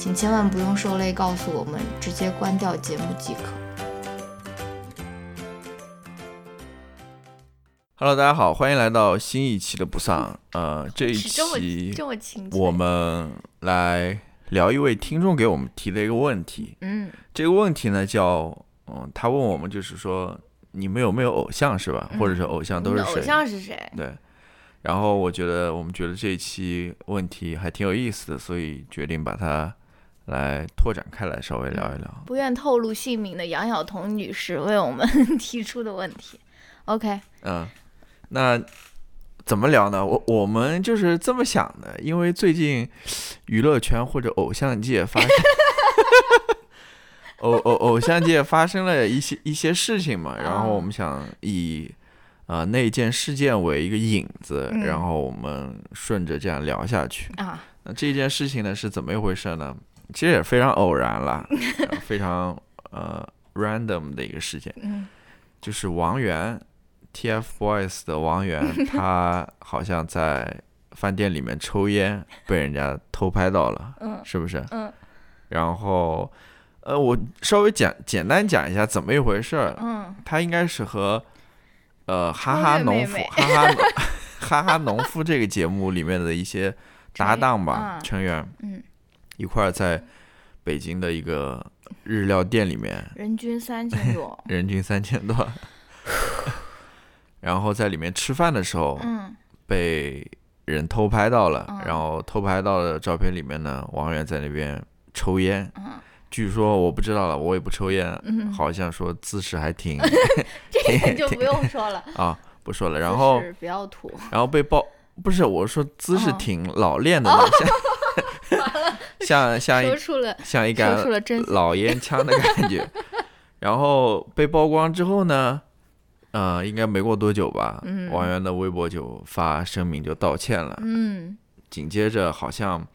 请千万不用受累告诉我们，直接关掉节目即可。Hello，大家好，欢迎来到新一期的不丧。呃，这一期这么亲切。我们来聊一位听众给我们提的一个问题。嗯这个问题呢叫，嗯，他问我们就是说，你们有没有偶像是吧？或者是偶像都是谁偶？像是谁？对。然后我觉得我们觉得这一期问题还挺有意思的，所以决定把它来拓展开来，稍微聊一聊。不愿透露姓名的杨晓彤女士为我们 提出的问题。OK，嗯，那怎么聊呢？我我们就是这么想的，因为最近娱乐圈或者偶像界发生 偶偶偶像界发生了一些一些事情嘛，然后我们想以呃那件事件为一个引子，嗯然后我们顺着这样聊下去。啊，那这件事情呢是怎么一回事呢？其实也非常偶然啦，呃非常呃 random 的一个事件。嗯就是王源，TFBOYS 的王源，他好像在饭店里面抽烟，被人家偷拍到了，嗯是不是？嗯然后，呃，我稍微简简单讲一下怎么一回事儿。嗯他应该是和，呃，哈哈农夫，哈哈农哈哈农夫这个节目里面的一些搭档吧，嗯成员嗯，一块儿在北京的一个日料店里面 人均三千多。人均三千多，然后在里面吃饭的时候嗯被人偷拍到了，嗯然后偷拍到的照片里面呢，王源在那边抽烟，嗯据说我不知道了，我也不抽烟，嗯，好像说姿势还挺这个就不用说了。啊，不说了，然后。然后被爆，不是我说姿势哦挺老练的那种，像 像像一像一杆。老烟枪的感觉。然后被曝光之后呢，呃，应该没过多久吧，嗯王源的微博就发声明就道歉了。嗯，紧接着好像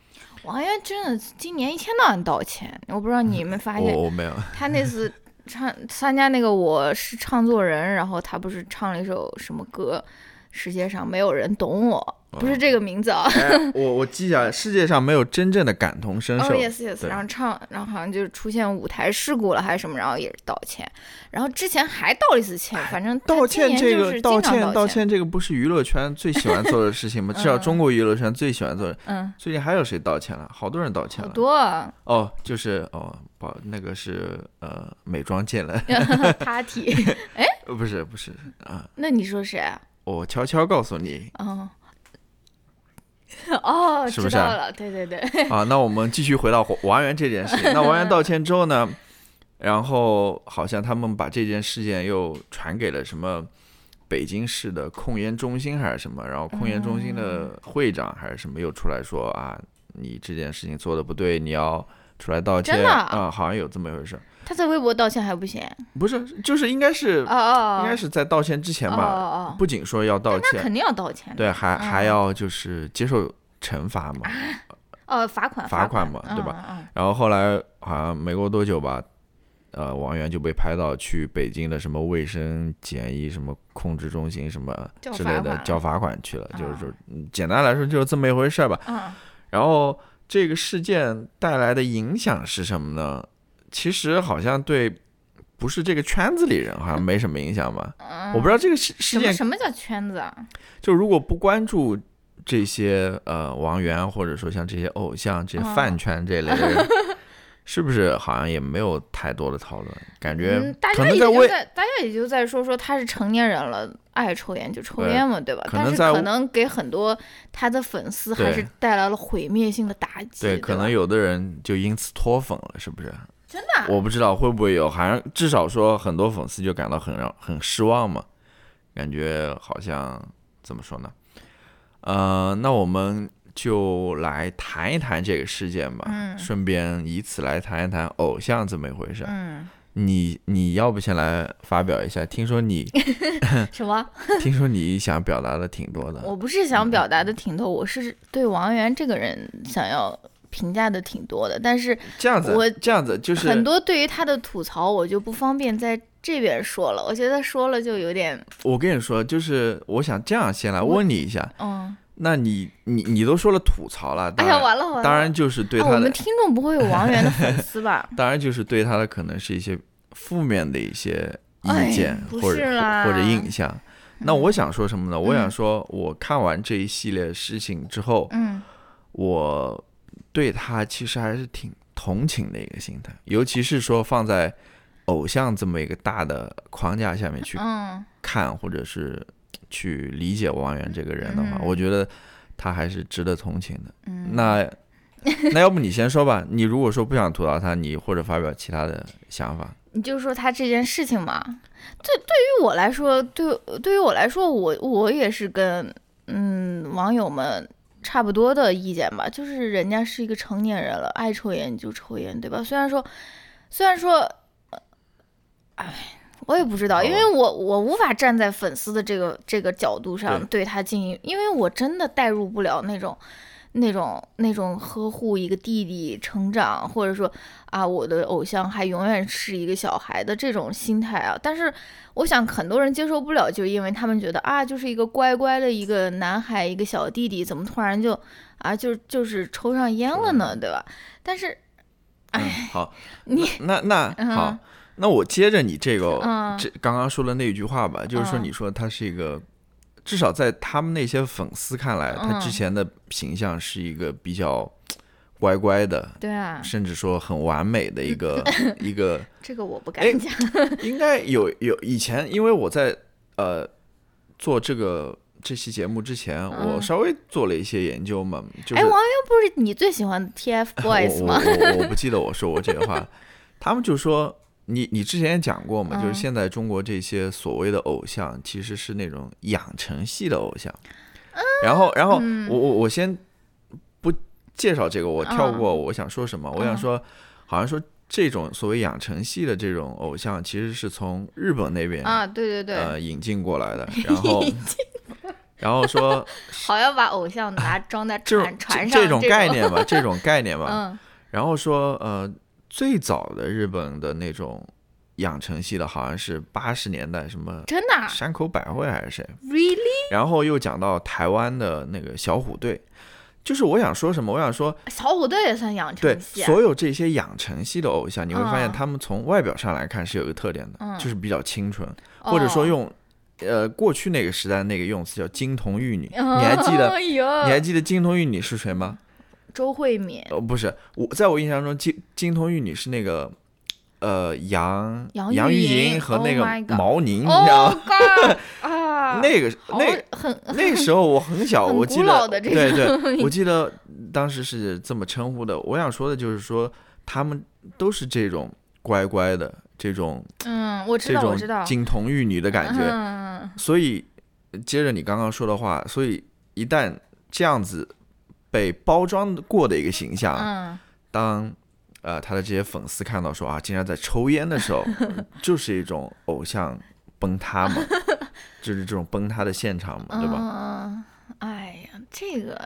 王源真的今年一天到晚道歉，我不知道你有没有发 现，我我没有，他那次唱参加那个我是唱作人，然后他不是唱了一首什么歌，世界上没有人懂我，不是这个名字啊。哎，我我记下来，世界上没有真正的感同身受哦受。yes yes，然后唱，然后好像就是出现舞台事故了还是什么，然后也是道歉，然后之前还道了一次歉，反正道歉这个道歉道道歉这个不是娱乐圈最喜欢做的事情吗？至少嗯中国娱乐圈最喜欢做的。嗯，最近还有谁道歉了？好多人道歉了。好多啊哦，就是哦，不，那个是呃美妆界了，party，哎不是不是啊，那你说谁啊？我悄悄告诉你哦，哦，是不是啊知道了，对对对，啊。那我们继续回到王源这件事情。那王源道歉之后呢，然后好像他们把这件事件又传给了什么北京市的控烟中心还是什么，然后控烟中心的会长还是什么又出来说啊，你这件事情做的不对，你要出来道歉啊啊，好像有这么一回事。他在微博道歉还不行？不是，就是应该是哦哦，应该是在道歉之前哦吧，哦哦，不仅说要道歉，那肯定要道歉。对，还还嗯要就是接受惩罚嘛。哦，罚款罚款款嘛对吧？然后后来好像没过多久吧，呃，王源就被拍到去北京的什么卫生检疫什么控制中心什么之类的交罚款去了，就是啊说，嗯简单来说就是这么一回事儿吧。嗯然后这个事件带来的影响是什么呢？其实好像对。不是这个圈子里人好像没什么影响吧？嗯，我不知道这个事事什么件什么叫圈子啊？就如果不关注这些呃王源，或者说像这些偶像、这些嗯饭圈这类的人，是不是好像也没有太多的讨论？感觉嗯，大家也就在大家也就在说说他是成年人了，爱抽烟就抽烟嘛，对吧？但是可能在可能给很多他的粉丝还是带来了毁灭性的打击。对，对，可能有的人就因此脱粉了，是不是？真的啊、我不知道会不会有，好像至少说很多粉丝就感到很让很失望嘛，感觉好像怎么说呢？呃，那我们就来谈一谈这个事件吧，嗯顺便以此来谈一谈偶像这么一回事。嗯，你你要不先来发表一下？听说你 什么？听说你想表达的挺多的，我不是想表达的挺多，我是对王源这个人想要评价的挺多的，但是这样子我这样子就是很多对于他的吐槽，我就不方便在这边说了。我觉得说了就有点，我跟你说，就是我想这样先来问你一下，嗯，那你你你都说了吐槽了，哎呀，完了完了，当然就是对啊，他的？我们听众不会有王源的粉丝吧 当然就是对他的可能是一些负面的一些哎意见、不或者或者印象。那我想说什么呢？我想嗯说，我看完这一系列事情之后，嗯我对他其实还是挺同情的一个心态，尤其是说放在偶像这么一个大的框架下面去嗯看，或者是去理解王源这个人的话，嗯我觉得他还是值得同情的。嗯，那 那要不你先说吧？你如果说不想吐槽他，你或者发表其他的想法。你就说他这件事情嘛，这对于我来说，对对于我来说，我我也是跟嗯网友们差不多的意见吧，就是人家是一个成年人了，爱抽烟就抽烟，对吧？虽然说，虽然说，呃哎，我也不知道，因为我我无法站在粉丝的这个这个角度上对他进行，因为我真的代入不了那种。那种那种呵护一个弟弟成长，或者说啊，我的偶像还永远是一个小孩的这种心态啊。但是我想很多人接受不了，就因为他们觉得啊，就是一个乖乖的一个男孩，一个小弟弟，怎么突然就啊就就是抽上烟了呢，对吧？但是嗯哎，好，你那那嗯好，那我接着你这个嗯这刚刚说的那句话吧，就是说嗯你说他是一个，至少在他们那些粉丝看来，他之嗯前的形象是一个比较乖乖的，对啊，甚至说很完美的一个 一个，这个我不哎敢讲。应该有有以前，因为我在呃做这个。这期节目之前，我嗯稍微做了一些研究嘛，就是哎，王源不是你最喜欢的 TFBOYS 吗？我我我不记得我说过这个话，他们就说你你之前也讲过嘛，就是嗯。现在中国这些所谓的偶像其实是那种养成系的偶像，然后然后嗯。我我我先不介绍这个，我跳嗯过我想说什么，我想嗯。说好像说这种所谓养成系的这种偶像其实是从日本那边啊，对对对，呃引进过来的，然后然后说 好要把偶像拿装在船船上这这种概念吧，这种概念吧，嗯。然后说，呃，最早的日本的那种养成系的，好像是八十年代什么真的啊山口百惠还是谁，really 然后又讲到台湾的那个小虎队，就是我想说什么，我想说，小虎队也算养成系啊，所有这些养成系的偶像，你会发现嗯他们从外表上来看是有一个特点的，嗯就是比较清纯，或者说哦用，呃，过去那个时代那个用词叫金童玉女，你还记得？哎你还记得金童玉女是谁吗？周慧敏、哦，不是，我在我印象中，金金童玉女是那个，呃，杨杨杨钰钰莹莹和 Oh 那个毛宁，你知道 Oh 吗？啊，那个那很那个时候我很小，我记得，对对，我记得当时是这么称呼的。我想说的就是说，他们都是这种乖乖的，这种嗯，我知这道，我知道种，金童玉女的感觉。嗯，所以接着你刚刚说的话，所以一旦这样子被包装过的一个形象，嗯，当呃他的这些粉丝看到说啊，竟然在抽烟的时候，就是一种偶像崩塌嘛，就是这种崩塌的现场嘛，对吧？嗯，哎呀，这个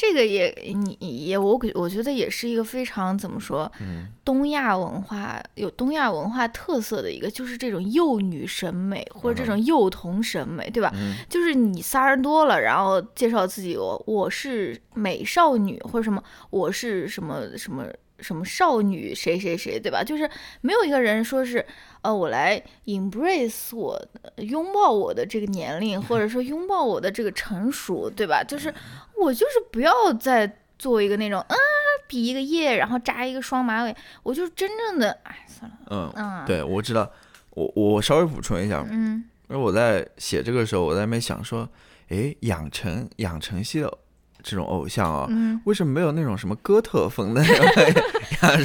这个也你也我我觉得也是一个非常怎么说，嗯东亚文化有东亚文化特色的一个，就是这种幼女审美或者这种幼童审美，对吧？嗯就是你仨人多了，然后介绍自己，我我是美少女或者什么，我是什么什么什么少女谁谁谁，对吧？就是没有一个人说是，呃，我来 embrace 我呃拥抱我的这个年龄，或者说拥抱我的这个成熟，对吧？就是我就是不要再做一个那种啊比一个耶，然后扎一个双马尾，我就真正的，哎，算了，嗯，嗯，，对，我知道，我我稍微补充一下，嗯因为我在写这个时候，我在那边想说，哎，养成养成系的这种偶像啊，嗯，为什么没有那种什么哥特风的那种？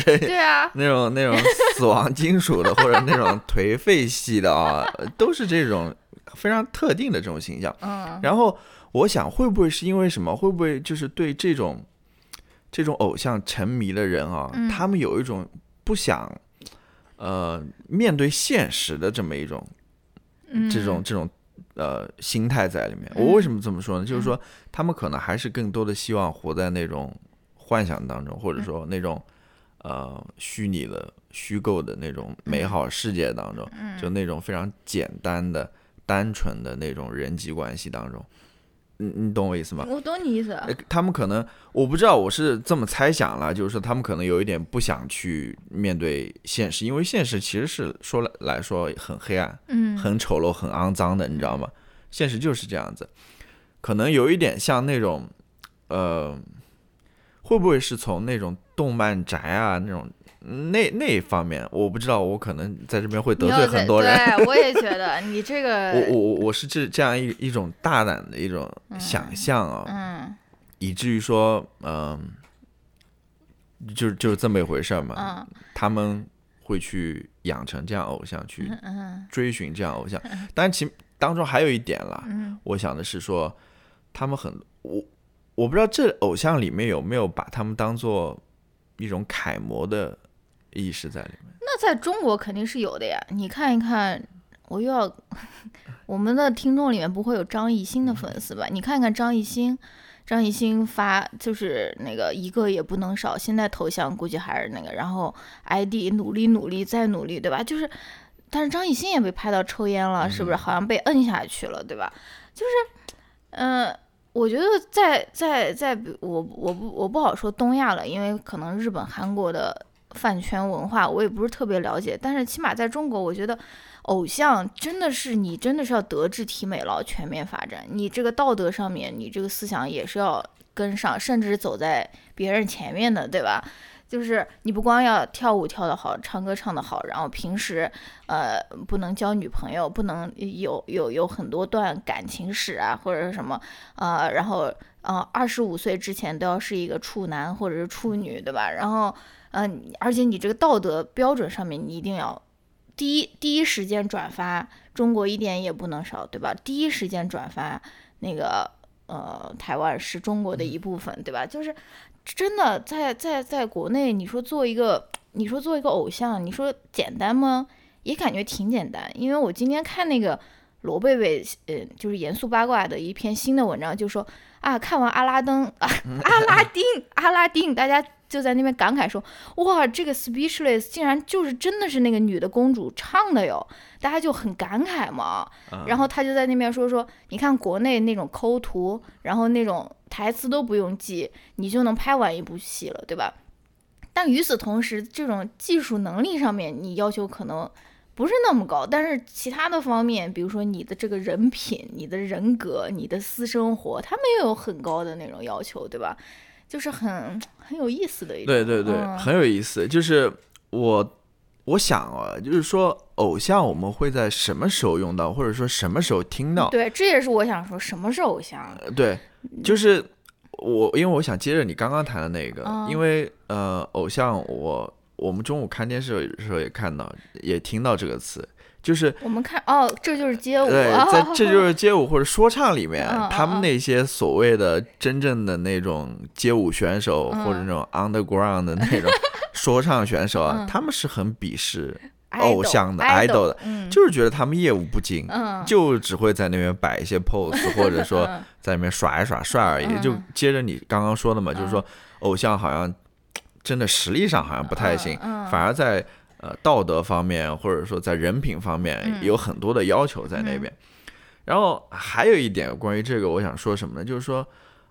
对啊，那种那种死亡金属的，或者那种颓废系的啊，都是这种非常特定的这种形象。嗯。然后我想，会不会是因为什么？会不会就是对这种这种偶像沉迷的人啊，嗯。他们有一种不想呃面对现实的这么一种嗯，这种这种呃心态在里面。嗯我为什么这么说呢？就是说他们可能还是更多的希望活在那种幻想当中，或者说那种呃虚拟的、虚构的那种美好世界当中，嗯就那种非常简单的、单纯的那种人际关系当中。你你懂我意思吗？我懂你意思，呃他们可能我不知道，我是这么猜想了，就是说他们可能有一点不想去面对现实，因为现实其实是说来来说很黑暗、嗯，很丑陋、很肮脏的，你知道吗？现实就是这样子，可能有一点像那种，呃，会不会是从那种动漫宅啊那种那那一方面，我不知道，我可能在这边会得罪很多人。对，我也觉得 你这个，我我我我是这这样一一种大胆的一种想象啊，嗯以至于说，嗯、就是就是这么一回事嘛。嗯他们会去养成这样偶像，去追寻这样偶像。但其当中还有一点啦，嗯我想的是说，他们很我我不知道这偶像里面有没有把他们当做一种楷模的意识在里面。那在中国肯定是有的呀，你看一看，我又要 我们的听众里面不会有张艺兴的粉丝吧？你看看张艺兴，张艺兴发就是那个一个也不能少，现在头像估计还是那个，然后 ID 努力努力再努力，对吧？就是，但是张艺兴也被拍到抽烟了，是不是？好像被摁下去了，对吧？就是，嗯、我觉得在在在我我不我不好说东亚了，因为可能日本、韩国的饭圈文化我也不是特别了解，但是起码在中国，我觉得偶像真的是你真的是要德智体美劳全面发展，你这个道德上面，你这个思想也是要跟上，甚至走在别人前面的，对吧？就是你不光要跳舞跳得好，唱歌唱得好，然后平时呃不能交女朋友，不能有有有很多段感情史啊，或者是什么呃，然后呃二十五岁之前都要是一个处男或者是处女，对吧？然后呃，而且你这个道德标准上面你一定要第一第一时间转发，中国一点也不能少，对吧？第一时间转发那个呃台湾是中国的一部分，对吧？就是真的在在在国内，你说做一个你说做一个偶像，你说简单吗？也感觉挺简单，因为我今天看那个罗贝贝，呃，就是严肃八卦的一篇新的文章，就说啊，看完阿拉登啊，阿拉丁，阿拉丁，大家就在那边感慨说，哇，这个 Speechless 竟然就是真的是那个女的公主唱的哟，大家就很感慨嘛。然后他就在那边说说，你看国内那种抠图，然后那种台词都不用记，你就能拍完一部戏了，对吧？但与此同时，这种技术能力上面，你要求可能不是那么高，但是其他的方面，比如说你的这个人品、你的人格、你的私生活，他们也有很高的那种要求，对吧？就是很很有意思的一种，对对对，嗯很有意思。就是我我想啊，就是说偶像我们会在什么时候用到，或者说什么时候听到？对，这也是我想说，什么是偶像？呃对，就是我，因为我想接着你刚刚谈的那个，嗯因为呃，偶像我我们中午看电视的时候也看到，也听到这个词，就是我们看哦，这就是街舞，对，在这就是街舞或者说唱里面，他们那些所谓的真正的那种街舞选手、嗯。或者那种 underground 的那种 说唱选手啊，嗯。他们是很鄙视偶像的 idol 的，嗯，就是觉得他们业务不精，嗯，就只会在那边摆一些 pose，或者说嗯。在那边耍一耍帅而已。嗯。就接着你刚刚说的嘛，就是说偶像好像真的实力上好像不太行，反而在呃道德方面或者说在人品方面嗯有很多的要求在那边。然后还有一点关于这个，我想说什么呢？就是说，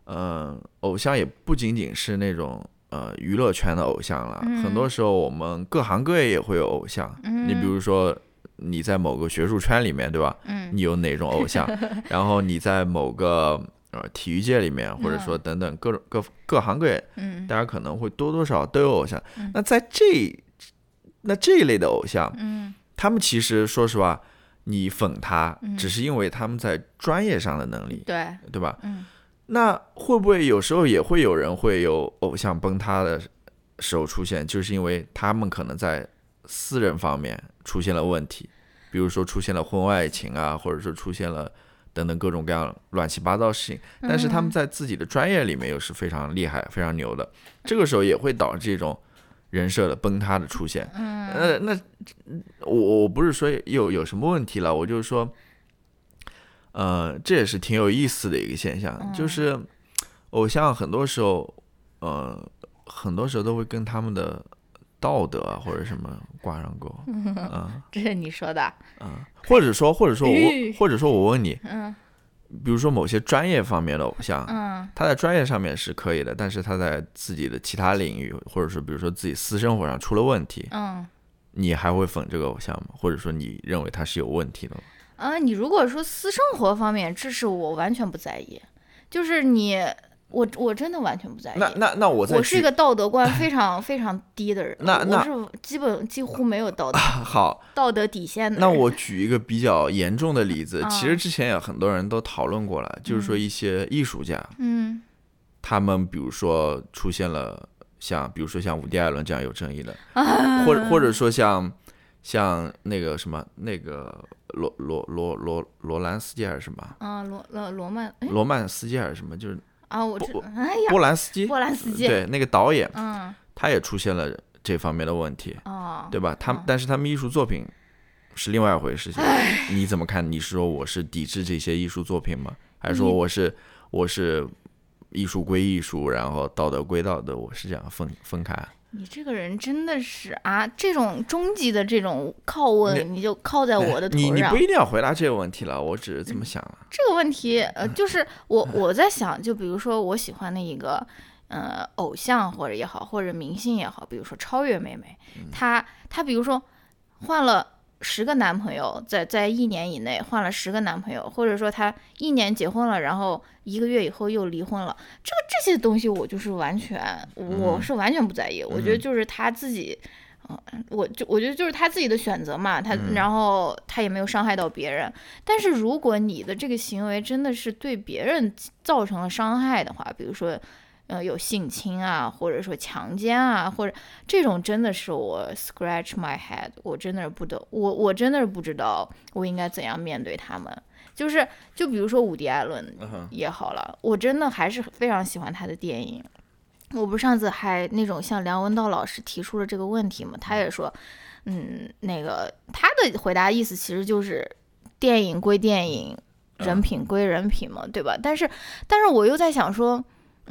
呃，偶像也不仅仅是那种呃娱乐圈的偶像了，嗯很多时候我们各行各业也会有偶像。你比如说。你在某个学术圈里面，对吧？嗯你有哪种偶像？然后你在某个呃体育界里面，或者说等等各种各各行各业，嗯大家可能会多多少少都有偶像。嗯那在这那这一类的偶像，嗯。他们其实说实话，你粉他嗯。只是因为他们在专业上的能力，对，对吧？嗯。那会不会有时候也会有人会有偶像崩塌的时候出现，就是因为他们可能在私人方面出现了问题，比如说出现了婚外情啊，或者说出现了等等各种各样乱七八糟的事情，但是他们在自己的专业里面又是非常厉害、非常牛的，这个时候也会导致一种人设的崩塌的出现。嗯。呃，那我我不是说有有什么问题了，我就是说，呃，这也是挺有意思的一个现象，嗯。就是 偶像很多时候，呃，很多时候都会跟他们的道德啊或者什么挂上钩，啊。这是你说的，啊，或者说或者说我或者说我问你，嗯比如说某些专业方面的偶像，嗯他在专业上面是可以的，但是他在自己的其他领域，或者说比如说自己私生活上出了问题，嗯。你还会粉这个偶像吗？或者说你认为他是有问题的吗？啊，你如果说私生活方面，这是我完全不在意，就是你，我我真的完全不在意。那那那我再我是一个道德观非常非常低的人，那那我是基本几乎没有道德 好，道德底线的。那我 举一个比较严重的例子，其实啊之前有很多人都讨论过了，就是说一些艺术家，嗯他们比如说出现了像比如说像伍迪·艾伦这样有争议的，啊或者或者说像像那个什么那个罗罗罗罗罗兰斯基还是什么啊罗罗罗曼哎罗曼斯基还是什么，就是啊我知波哎呀波兰斯基，波兰斯基对那个导演，嗯他也出现了这方面的问题。哦对吧？他但是他们艺术作品是另外一回事情，你怎么看？你是说我是抵制这些艺术作品吗？还是说我是我是艺术归艺术，然后道德归道德？我是这样分分开？你这个人真的是啊，这种终极的这种拷问，你就靠在我的头上你你不。一定要回答这个问题了，我只是这么想了。这个问题，呃，就是我我在想，就比如说我喜欢的一个呃偶像或者也好，或者明星也好，比如说超越妹妹，她她比如说换了十个男朋友，在在一年以内换了十个男朋友，或者说她一年结婚了，然后一个月以后又离婚了，这个这些东西我就是完全我是完全不在意，我觉得就是她自己。嗯我就我觉得就是他自己的选择嘛，他、然后他也没有伤害到别人，但是如果你的这个行为真的是对别人造成了伤害的话，比如说，呃，有性侵啊，或者说强奸啊，或者这种真的是我 scratch my head，我真的是不得，我我真的是不知道我应该怎样面对他们。就是就比如说伍迪·艾伦也好了，我真的还是非常喜欢他的电影。我不是上次还那种向梁文道老师提出了这个问题嘛，他也说，嗯，那个他的回答意思其实就是电影归电影，人品归人品嘛，对吧？但是，但是我又在想说，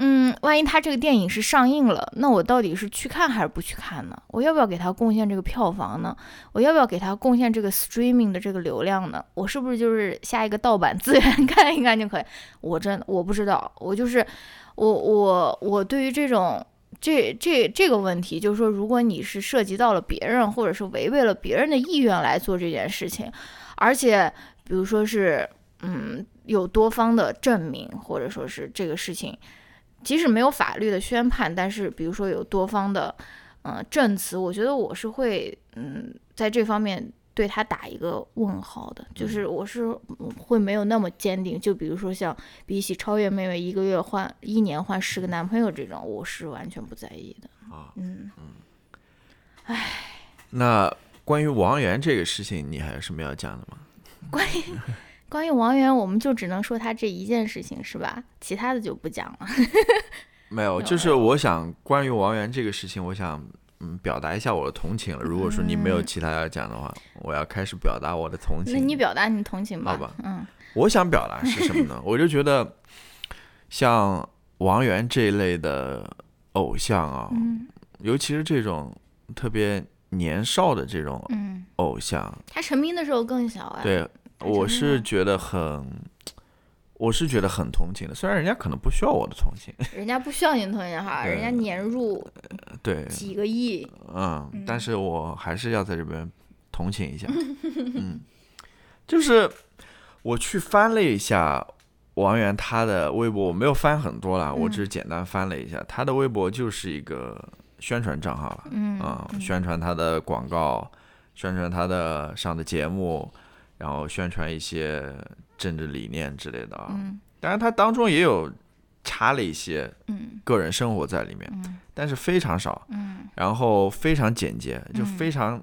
嗯，万一他这个电影是上映了，那我到底是去看还是不去看呢？我要不要给他贡献这个票房呢？我要不要给他贡献这个 streaming 的这个流量呢？我是不是就是下一个盗版资源 看一看就可以？我真的我不知道，我就是我我我对于这种这这这个问题，就是说，如果你是涉及到了别人，或者是违背了别人的意愿来做这件事情，而且比如说是嗯有多方的证明，或者说是这个事情，即使没有法律的宣判，但是比如说有多方的嗯、呃证词，我觉得我是会嗯在这方面。对他打一个问号的，就是我是嗯会没有那么坚定。就比如说像比起超越妹妹一个月换一年换十个男朋友这种，我是完全不在意的。啊，嗯，那关于王源这个事情，你还有什么要讲的吗？关于关于王源，我们就只能说他这一件事情是吧？其他的就不讲了。没有，就是我想关于王源这个事情，我想嗯表达一下我的同情了。如果说你没有其他要讲的话，我要开始表达我的同情那。你表达你同情吧。好吧嗯我想表达是什么呢？我就觉得像王源这一类的偶像啊，嗯尤其是这种特别年少的这种嗯，偶像，他成名的时候更小哎。对我是觉得很，我是觉得很同情的。虽然人家可能不需要我的同情，人家不需要你同情哈，人家年入对，几个亿。嗯，但是我还是要在这边同情一下，嗯，就是我去翻了一下王源他的微博我没有翻很多了，我嗯只是简单翻了一下，他的微博就是一个宣传账号了，嗯宣传他的广告，宣传他的上的节目，然后宣传一些政治理念之类的啊。嗯。当然，他当中也有插了一些嗯。个人生活在里面，嗯。但是非常少，嗯。然后非常简洁，就嗯非常，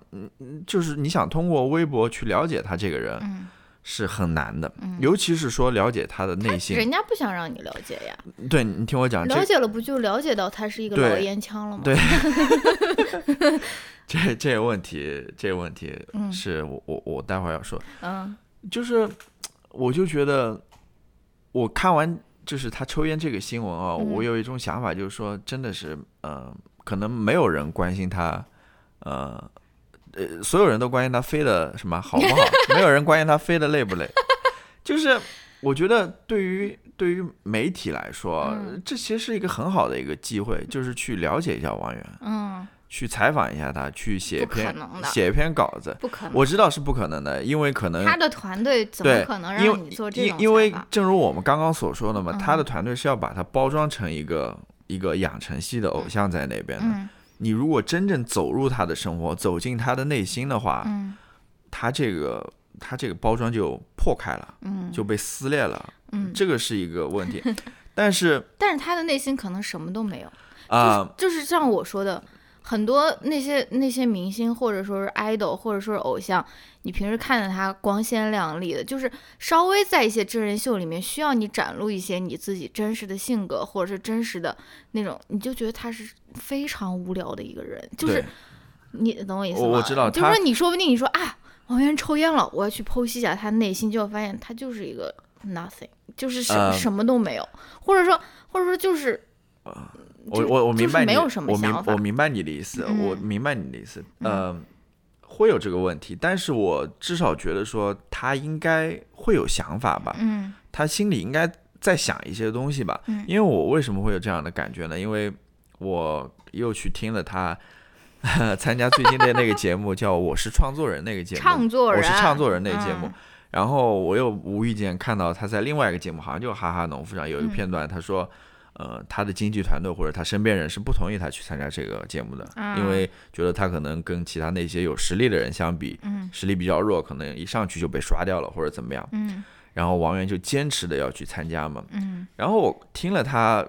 就是你想通过微博去了解他这个人嗯，是很难的，嗯。尤其是说了解他的内心。人家不想让你了解呀，对你听我讲，了解了不就了解到他是一个老烟枪了吗？对 这这个问题，这个问题嗯是我我我待会儿要说，嗯就是我就觉得我看完就是他抽烟这个新闻啊，嗯我有一种想法，就是说真的是，呃，可能没有人关心他，呃。呃，所有人都关心他飞的什么好不好，没有人关心他飞的累不累。就是我觉得对于对于媒体来说，嗯这其实是一个很好的一个机会，就是去了解一下王源，嗯，去采访一下他，去写一篇写一篇稿子。不可能。我知道是不可能的，因为可能他的团队怎么可能让你做这种因因为正如我们刚刚所说的嘛，嗯他的团队是要把它包装成一个一个养成系的偶像在那边的。嗯你如果真正走入他的生活，走进他的内心的话，嗯他这个他这个包装就破开了，嗯就被撕裂了，嗯，这个是一个问题。但是但是他的内心可能什么都没有。啊、就是像我说的，很多那些那些明星或者说是 idol 或者说是偶像，你平时看着他光鲜亮丽的，就是稍微在一些真人秀里面需要你展露一些你自己真实的性格或者是真实的那种，你就觉得他是非常无聊的一个人，就是你懂我意思吗？我我知道就是说你说不定你说啊，王源抽烟了，我要去剖析一下他内心，就会发现他就是一个 nothing，就是什、呃什么都没有，或者说或者说就是。我我我明白你，就是没有什么我明我明白你的意思，嗯我明白你的意思，呃，会有这个问题，但是我至少觉得说他应该会有想法吧，嗯他心里应该在想一些东西吧，嗯。因为我为什么会有这样的感觉呢？因为我又去听了他 参加最近的那个节目，叫《我是创作人》那个节目，创作人，我是创作人那个节目，嗯然后我又无意间看到他在另外一个节目，好像就《哈哈农夫》上有一个嗯片段，他说，呃，他的经纪团队或者他身边人是不同意他去参加这个节目的，啊。因为觉得他可能跟其他那些有实力的人相比，嗯。实力比较弱，可能一上去就被刷掉了或者怎么样。嗯。然后王源就坚持的要去参加嘛。嗯。然后我听了他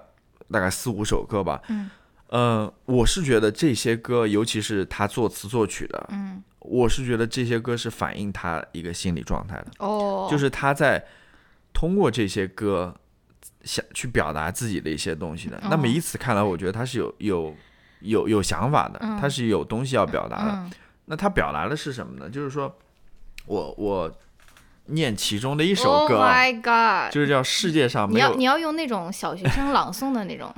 大概四五首歌吧，嗯。嗯、我是觉得这些歌，尤其是他作词作曲的，嗯，我是觉得这些歌是反映他一个心理状态的。哦，就是他在通过这些歌想去表达自己的一些东西的。那么哦以此看来，我觉得他是有有有有想法的，嗯他是有东西要表达的。嗯那他表达的是什么呢？就是说我我念其中的一首 Oh 歌啊，my god！就是叫世界上没有你要你要用那种小学生朗诵的那种。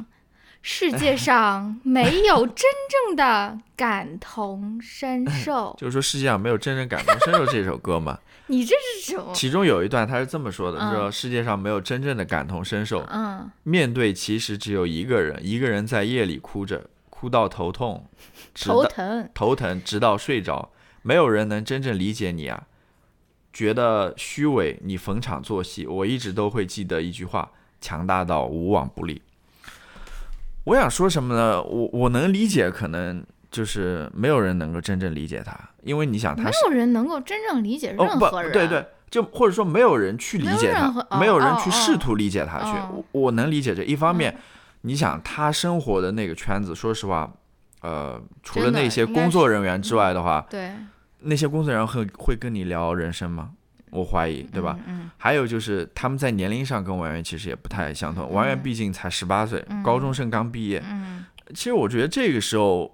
世界上没有真正的感同身受，就是说世界上没有真正感同身受这首歌嘛。你这是什么？其中有一段他是这么说的，嗯说世界上没有真正的感同身受，嗯，面对其实只有一个人，一个人在夜里哭着，哭到头痛，直到头疼。头疼，直到睡着，没有人能真正理解你啊。觉得虚伪，你逢场作戏。我一直都会记得一句话：强大到无往不利。我想说什么呢？我我能理解，可能就是没有人能够真正理解他，因为你想他没有人能够真正理解任何人。对对，就或者说没有人去理没有解他，没有人去试图理解他去。哦我我能理解这一方面，你想他生活的那个圈子，说实话，呃，除了那些工作人员之外的话，对，那些工作人员会会跟你聊人生吗？我怀疑，对吧？嗯？还有就是他们在年龄上跟王源其实也不太相同，王源嗯毕竟才十八岁，嗯高中生刚毕业。嗯其实我觉得这个时候，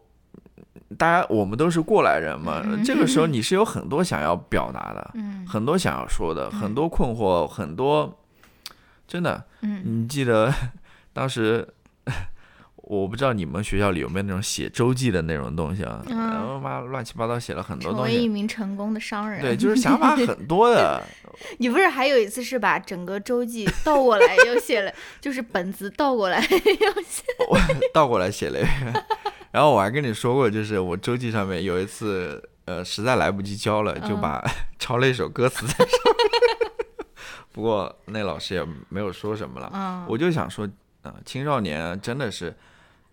大家我们都是过来人嘛，嗯这个时候你是有很多想要表达的，嗯很多想要说的，嗯很多困惑，很多真的。嗯你记得 当时，我不知道你们学校里有没有那种写周记的那种东西啊？嗯然后妈乱七八糟写了很多成东西。为一名成功的商人。对，就是想法很多的。你不是还有一次是把整个周记倒过来又写了，就是本子倒过来又写。倒过来写了一遍。然后我还跟你说过，就是我周记上面有一次，呃，实在来不及交了，就嗯把 抄了一首歌词在上面。不过那老师也没有说什么了。嗯，我就想说，呃，青少年真的是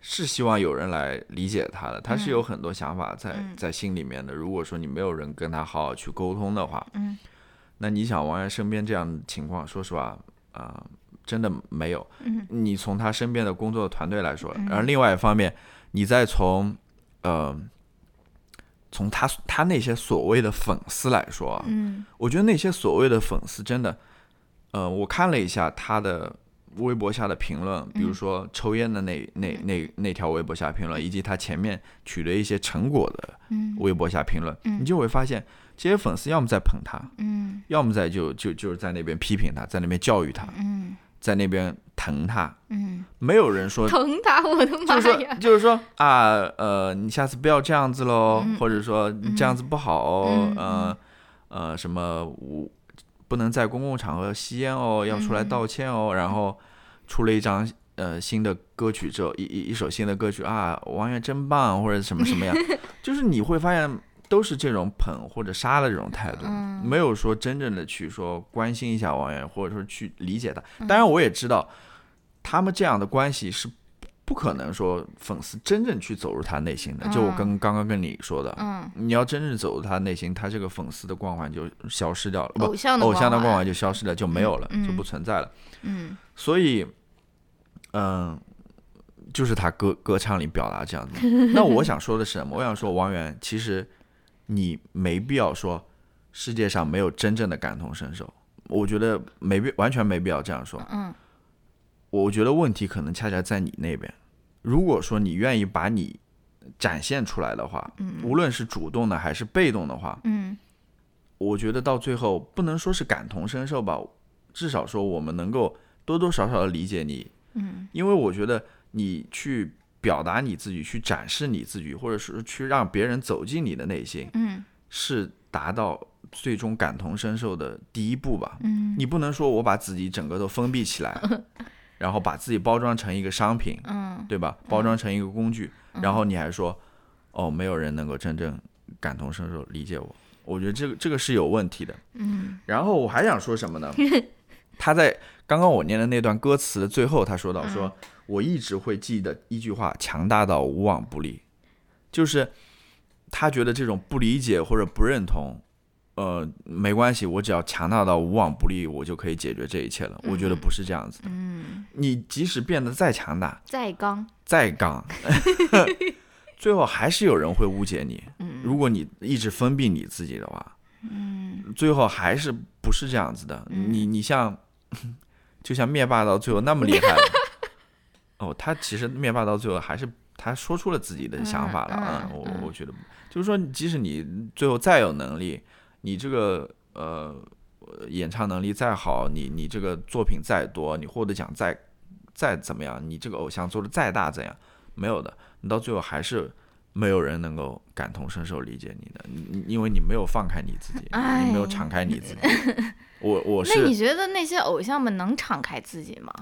是希望有人来理解他的，他是有很多想法在、嗯在心里面的。如果说你没有人跟他好好去沟通的话，嗯，那你想王源身边这样的情况，说实话，啊、真的没有。嗯，你从他身边的工作团队来说，然后另外一方面，你再从呃。从他他那些所谓的粉丝来说啊，嗯我觉得那些所谓的粉丝真的，呃，我看了一下他的微博下的评论，比如说抽烟的那那那那条微博下评论，以及他前面取得一些成果的嗯微博下评论，嗯你就会发现这些粉丝要么在捧他，嗯要么在就就就是在那边批评他，在那边教育他，嗯在那边疼他，嗯，没有人说疼他，我的妈就是说呀！就是说啊，呃，你下次不要这样子喽，嗯。或者说你这样子不好哦，嗯呃呃，什么我不能在公共场合吸烟哦，要出来嗯。道歉哦，然后出了一张呃新的歌曲之后，一一一首新的歌曲啊，王源真棒，或者什么什么样，就是你会发现都是这种捧或者杀的这种态度，嗯。没有说真正的去说关心一下王源，或者说去理解他。嗯。当然，我也知道他们这样的关系是不可能说粉丝真正去走入他内心的。就我跟刚刚跟你说的，嗯，你要真正走入他内心，他这个粉丝的光环就消失掉了，不，偶像的偶像的光环环就消失了，就没有了，嗯就不存在了。嗯所以，嗯，就是他歌歌唱里表达这样子。那我想说的是什么？我想说，王源，其实你没必要说世界上没有真正的感同身受。我觉得没必完全没必要这样说。嗯我觉得问题可能恰恰在你那边。如果说你愿意把你展现出来的话，嗯。无论是主动的还是被动的话，嗯。我觉得到最后不能说是感同身受吧，至少说我们能够多多少少的理解你，嗯。因为我觉得你去表达你自己，去展示你自己，或者是去让别人走进你的内心，嗯。是达到最终感同身受的第一步吧。嗯。你不能说我把自己整个都封闭起来，然后把自己包装成一个商品，嗯对吧？包装成一个工具，然后你还说，哦，没有人能够真正感同身受理解我。我觉得这个这个是有问题的。嗯然后我还想说什么呢？他在刚刚我念的那段歌词的最后，他说到说，我一直会记得一句话：强大到无往不利。就是他觉得这种不理解或者不认同，呃，没关系，我只要强大到无往不利，我就可以解决这一切了。我觉得不是这样子的。嗯，你即使变得再强大、再刚，再刚，最后还是有人会误解你。嗯如果你一直封闭你自己的话，嗯最后还是不是这样子的。你你像，就像灭霸到最后那么厉害了，哦，他其实灭霸到最后还是他说出了自己的想法了啊、我我觉得就是说，即使你最后再有能力，你这个呃演唱能力再好，你你这个作品再多，你获得奖再再怎么样，你这个偶像做的再大怎样，没有的，你到最后还是。没有人能够感同身受理解你的，你因为你没有放开你自己，你没有哎敞开你自己。我我是那你觉得那些偶像们能敞开自己吗？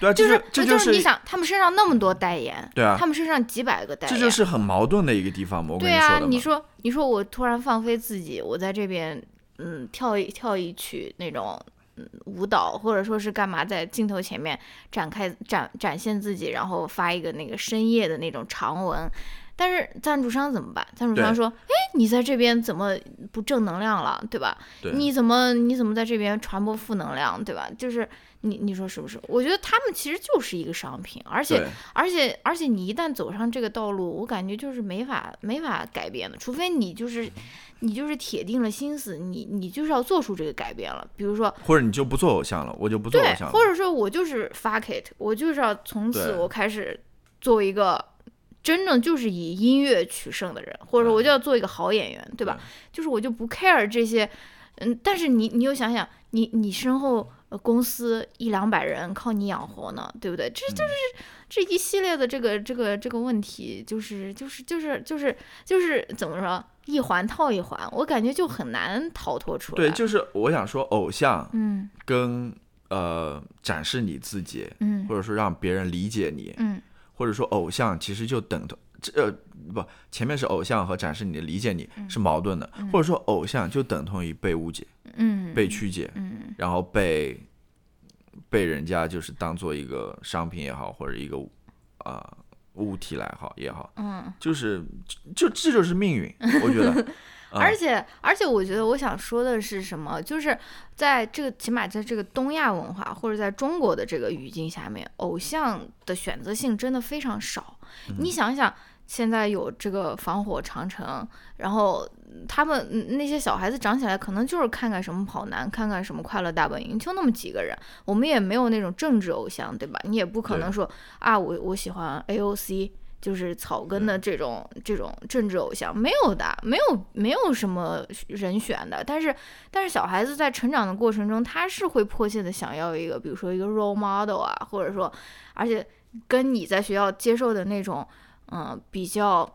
对啊，就是这就是你想，他们身上那么多代言，对啊他们身上几百个代言，这就是很矛盾的一个地方嘛。对啊。你说你说我突然放飞自己，我在这边嗯跳一跳一曲那种嗯舞蹈，或者说是干嘛，在镜头前面展开展展现自己，然后发一个那个深夜的那种长文。但是赞助商怎么办？赞助商说：“哎，你在这边怎么不正能量了，对吧？对你怎么你怎么在这边传播负能量，对吧？就是你你说是不是？我觉得他们其实就是一个商品，而且而且而且你一旦走上这个道路，我感觉就是没法没法改变的，除非你就是你就是铁定了心思，你你就是要做出这个改变了。比如说，或者你就不做偶像了，我就不做偶，像了。或者说我就是 fuck it，我就是要从此我开始做一个真正就是以音乐取胜的人，或者说我就要做一个好演员，对吧？就是我就不 care 这些，嗯，但是你你又想想，你你身后呃公司一两百人靠你养活呢，对不对？这就是、这一系列的这个这个这个问题，就是就是就是就是就是怎么说，一环套一环，我感觉就很难逃脱出来。对，就是我想说，偶像嗯。跟呃展示你自己，嗯。或者说让别人理解你，嗯。或者说偶像其实就等同这呃不前面是偶像和展示你的理解你是矛盾的，或者说偶像就等同于被误解、嗯。被曲解，嗯然后被被人家就是当做一个商品也好，或者一个啊、物体来好也好，嗯，就是就这就是命运，我觉得。啊而且而且，我觉得我想说的是什么？就是在这个起码在这个东亚文化或者在中国的这个语境下面，偶像的选择性真的非常少。你想想，现在有这个防火长城，然后他们嗯那些小孩子长起来，可能就是看看什么跑男，看看什么快乐大本营，就那么几个人。我们也没有那种政治偶像，对吧？你也不可能说啊，我我喜欢 AOC。就是草根的这种这种政治偶像没有的，没有没有什么人选的。但是但是小孩子在成长的过程中，他是会迫切的想要一个，比如说一个 role model 啊，或者说，而且跟你在学校接受的那种，嗯，比较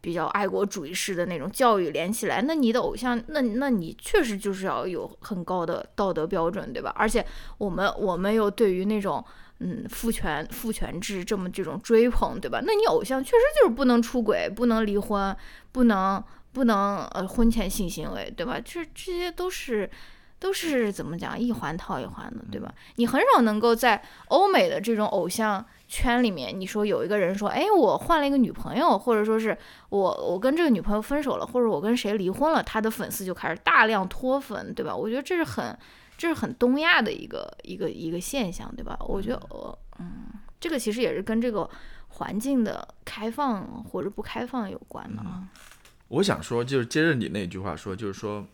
比较爱国主义式的那种教育连起来，那你的偶像，那那你确实就是要有很高的道德标准，对吧？而且我们我们又对于那种。嗯，父权父权制这么这种追捧，对吧？那你偶像确实就是不能出轨，不能离婚，不能不能呃婚前性行为，对吧？这这些都是都是怎么讲一环套一环的，对吧？你很少能够在欧美的这种偶像圈里面，你说有一个人说，哎，我换了一个女朋友，或者说是我我跟这个女朋友分手了，或者我跟谁离婚了，他的粉丝就开始大量脱粉，对吧？我觉得这是很。这是很东亚的一个一个一个现象，对吧？我觉得，呃嗯，这个其实也是跟这个环境的开放或者不开放有关的啊。我想说，就是接着你那句话说，就是说，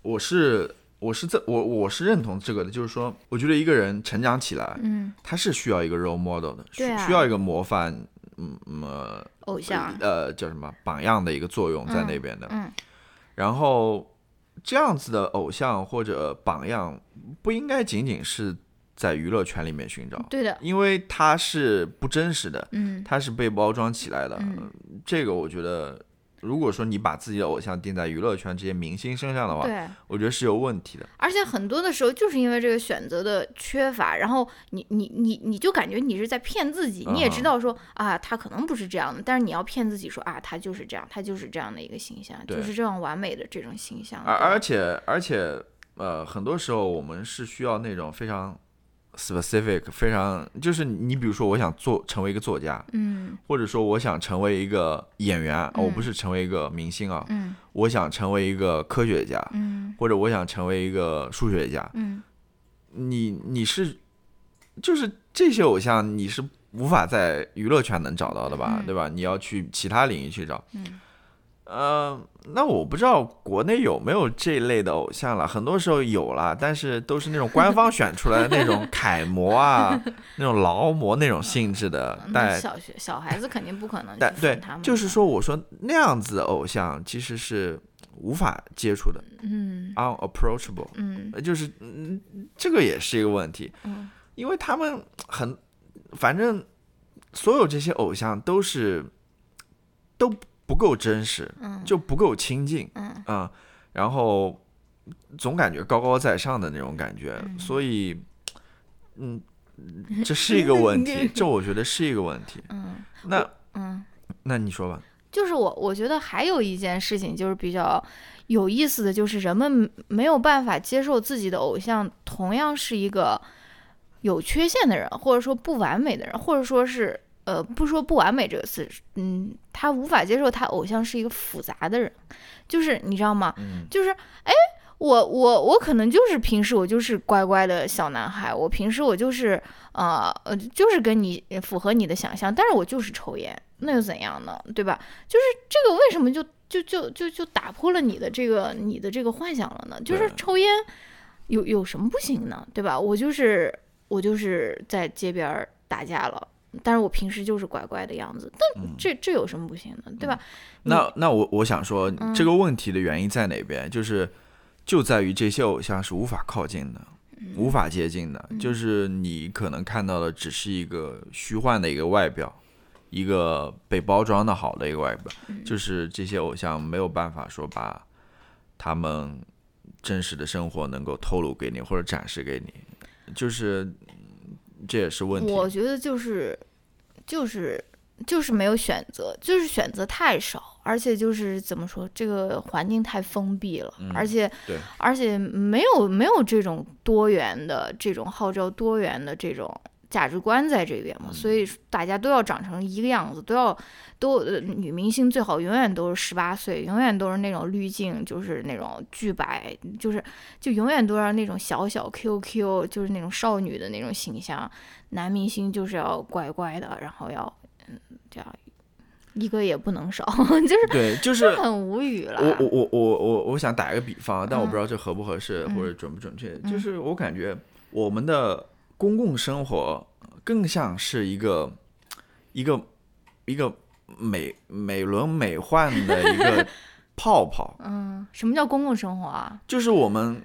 我是我是在我我是认同这个的，就是说，我觉得一个人成长起来，嗯，他是需要一个 role model 的，需、对啊需要一个模范，嗯呃偶像，呃叫什么榜样的一个作用在那边的。嗯然后这样子的偶像或者榜样，不应该仅仅是在娱乐圈里面寻找，对的，因为他是不真实的，嗯它是被包装起来的。嗯这个我觉得，如果说你把自己的偶像定在娱乐圈这些明星身上的话，对。我觉得是有问题的。而且很多的时候就是因为这个选择的缺乏，然后你你你你就感觉你是在骗自己，你也知道说啊，他可能不是这样的，但是你要骗自己说啊，他就是这样，他就是这样的一个形象，就是这样完美的这种形象。而而且而且呃，很多时候我们是需要那种非常 specific，非常就是你比如说，我想做成为一个作家，嗯或者说我想成为一个演员，嗯我不是成为一个明星啊，嗯我想成为一个科学家，嗯或者我想成为一个数学家。嗯你你是就是这些偶像，你是无法在娱乐圈能找到的吧，嗯对吧？你要去其他领域去找。嗯呃，那我不知道国内有没有这一类的偶像了，很多时候有了，但是都是那种官方选出来的那种楷模啊，那种劳模那种性质的，那但小学小孩子肯定不可能去但对他们，就是说，我说那样子的偶像其实是无法接触的嗯，unapproachable，嗯。呃就是嗯，这个也是一个问题，嗯。因为他们很，反正所有这些偶像都是都不够真实，嗯就不够亲近，嗯啊、然后总感觉高高在上的那种感觉，嗯所以，嗯，这是一个问题，这我觉得是一个问题。嗯那嗯。那你说吧，就是我，我觉得还有一件事情就是比较有意思的，就是人们没有办法接受自己的偶像同样是一个有缺陷的人，或者说不完美的人，或者说是呃，不说不完美这个词，嗯，他无法接受他偶像是一个复杂的人，就是你知道吗？嗯就是哎。我我我可能就是平时我就是乖乖的小男孩，我平时我就是呃呃就是跟你符合你的想象，但是我就是抽烟，那又怎样呢？对吧？就是这个为什么就就就就就打破了你的这个你的这个幻想了呢？就是抽烟有有什么不行呢？对吧？我就是我就是在街边儿打架了。但是我平时就是乖乖的样子，但这这有什么不行的，对吧？那那我我想说，嗯这个问题的原因在哪边？就是就在于这些偶像是无法靠近的，嗯无法接近的。就是你可能看到的只是一个虚幻的一个外表，一个被包装的好的一个外表。嗯就是这些偶像没有办法说把他们真实的生活能够透露给你或者展示给你，就是嗯这也是问题。我觉得就是就是就是没有选择，就是选择太少，而且就是怎么说，这个环境太封闭了，嗯而且，而且没有没有这种多元的这种号召多元的这种价值观在这边嘛，嗯所以大家都要长成一个样子，都要都呃女明星最好永远都是十八岁，永远都是那种滤镜，就是那种巨白，就是就永远都要那种小小 QQ，就是那种少女的那种形象。男明星就是要乖乖的，然后要嗯这样一个也不能少，就是对，就是很无语了。我我我我我我想打一个比方，但我不知嗯道这合不合适嗯或者准不准确。嗯就是我感觉我们的公共生活更像是一个一个一个美美轮美奂的一个 泡泡，嗯，什么叫公共生活啊？就是我们。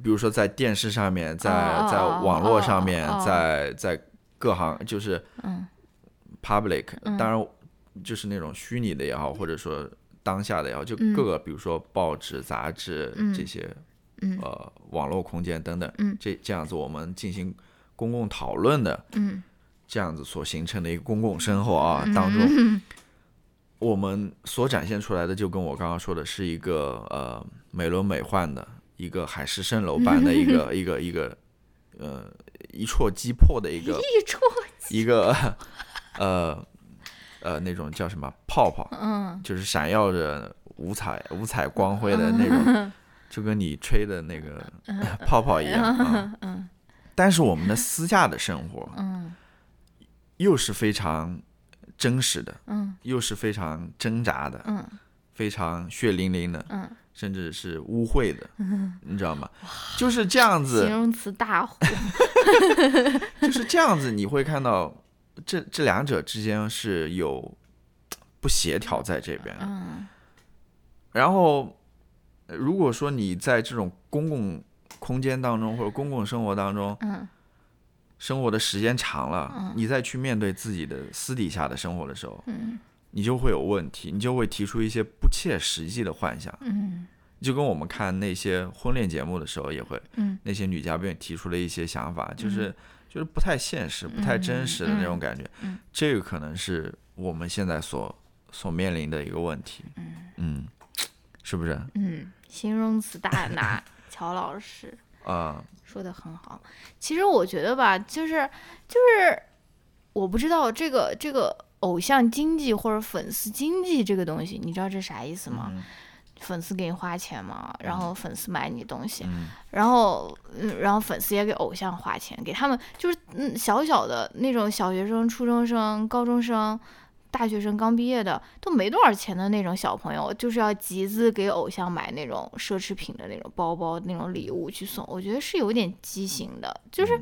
比如说，在电视上面，在哦在哦网络上面在在各行，就是嗯。public，嗯。当然就是那种虚拟的也好，或者说当下的也好，就嗯各个比如说报纸、杂志嗯。这些嗯。呃网络空间等等嗯，这这样子我们进行公共讨论的嗯。这样子所形成的一个公共生活啊嗯。当中，嗯我们所展现出来的就跟我刚刚说的是一个呃美轮美奂的一个海市蜃楼般的一个 一个一个呃一戳击破的一个 一戳，一个呃呃那种叫什么泡泡，嗯。就是闪耀着五彩五彩光辉的那种，就跟你吹的那个 泡泡一样啊。嗯但是我们的私下的生活嗯。又是非常真实的，嗯。又是非常挣扎的，嗯。非常血淋淋的，嗯，甚至是污秽的，你知道吗？就是这样子形子，容词大户，就是这样子，你会看到这这两者之间是有不协调在这边。嗯。然后，呃如果说你在这种公共空间当中或者公共生活当中嗯生活的时间长了，嗯你再去面对自己的私底下的生活的时候，嗯你就会有问题，你就会提出一些不切实际的幻想。嗯就跟我们看那些婚恋节目的时候也会，嗯那些女嘉宾提出了一些想法，就是就是不太现实、不太真实的那种感觉。嗯嗯这个可能是我们现在所所面临的一个问题。嗯是不是？嗯，形容词大拿，乔老师。啊、说的很好。其实我觉得吧，就是就是，我不知道这个这个偶像经济或者粉丝经济这个东西，你知道这啥意思吗？嗯粉丝给你花钱嘛，然后粉丝买你东西，嗯然后嗯，然后粉丝也给偶像花钱，给他们就是嗯小小的那种小学生、初中生、高中生。大学生刚毕业的都没多少钱的那种小朋友，就是要集资给偶像买那种奢侈品的那种包包、那种礼物去送，我觉得是有点畸形的。就是，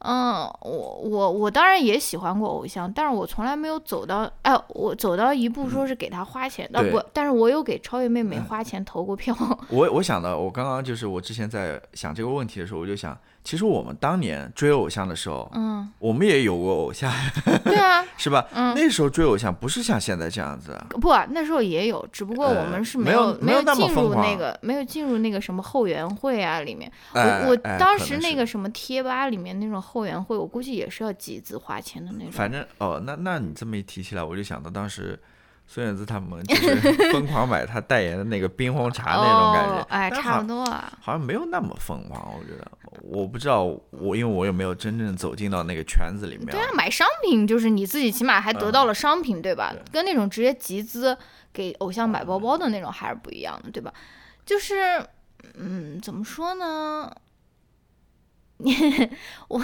嗯，我我我当然也喜欢过偶像，但是我从来没有走到，哎，我走到一步说是给他花钱的，对不，但是我有给超越妹妹花钱投过票。我我想的，我刚刚就是我之前在想这个问题的时候，我就想，其实我们当年追偶像的时候，嗯，我们也有过偶像，对啊，是吧？嗯那时候追偶像不是像现在这样子啊，不啊，那时候也有，只不过我呃们是没有没有进入那个没有进入那个什么后援会啊里面。哎我我哎当时那个什么贴吧里面那种后援会，我估计也是要集资花钱的那种。反正哦，那那你这么一提起来，我就想到当时孙燕姿他们就是 疯狂买她代言的那个冰红茶那种感觉，哦、哎，差不多啊。好像没有那么疯狂，我觉得，我不知道我因为我也没有真正走进到那个圈子里面啊，对啊，买商品就是你自己起码还得到了商品，对吧？对跟那种直接集资给偶像买包包的那种还是不一样的，对吧？就是，嗯，怎么说呢？我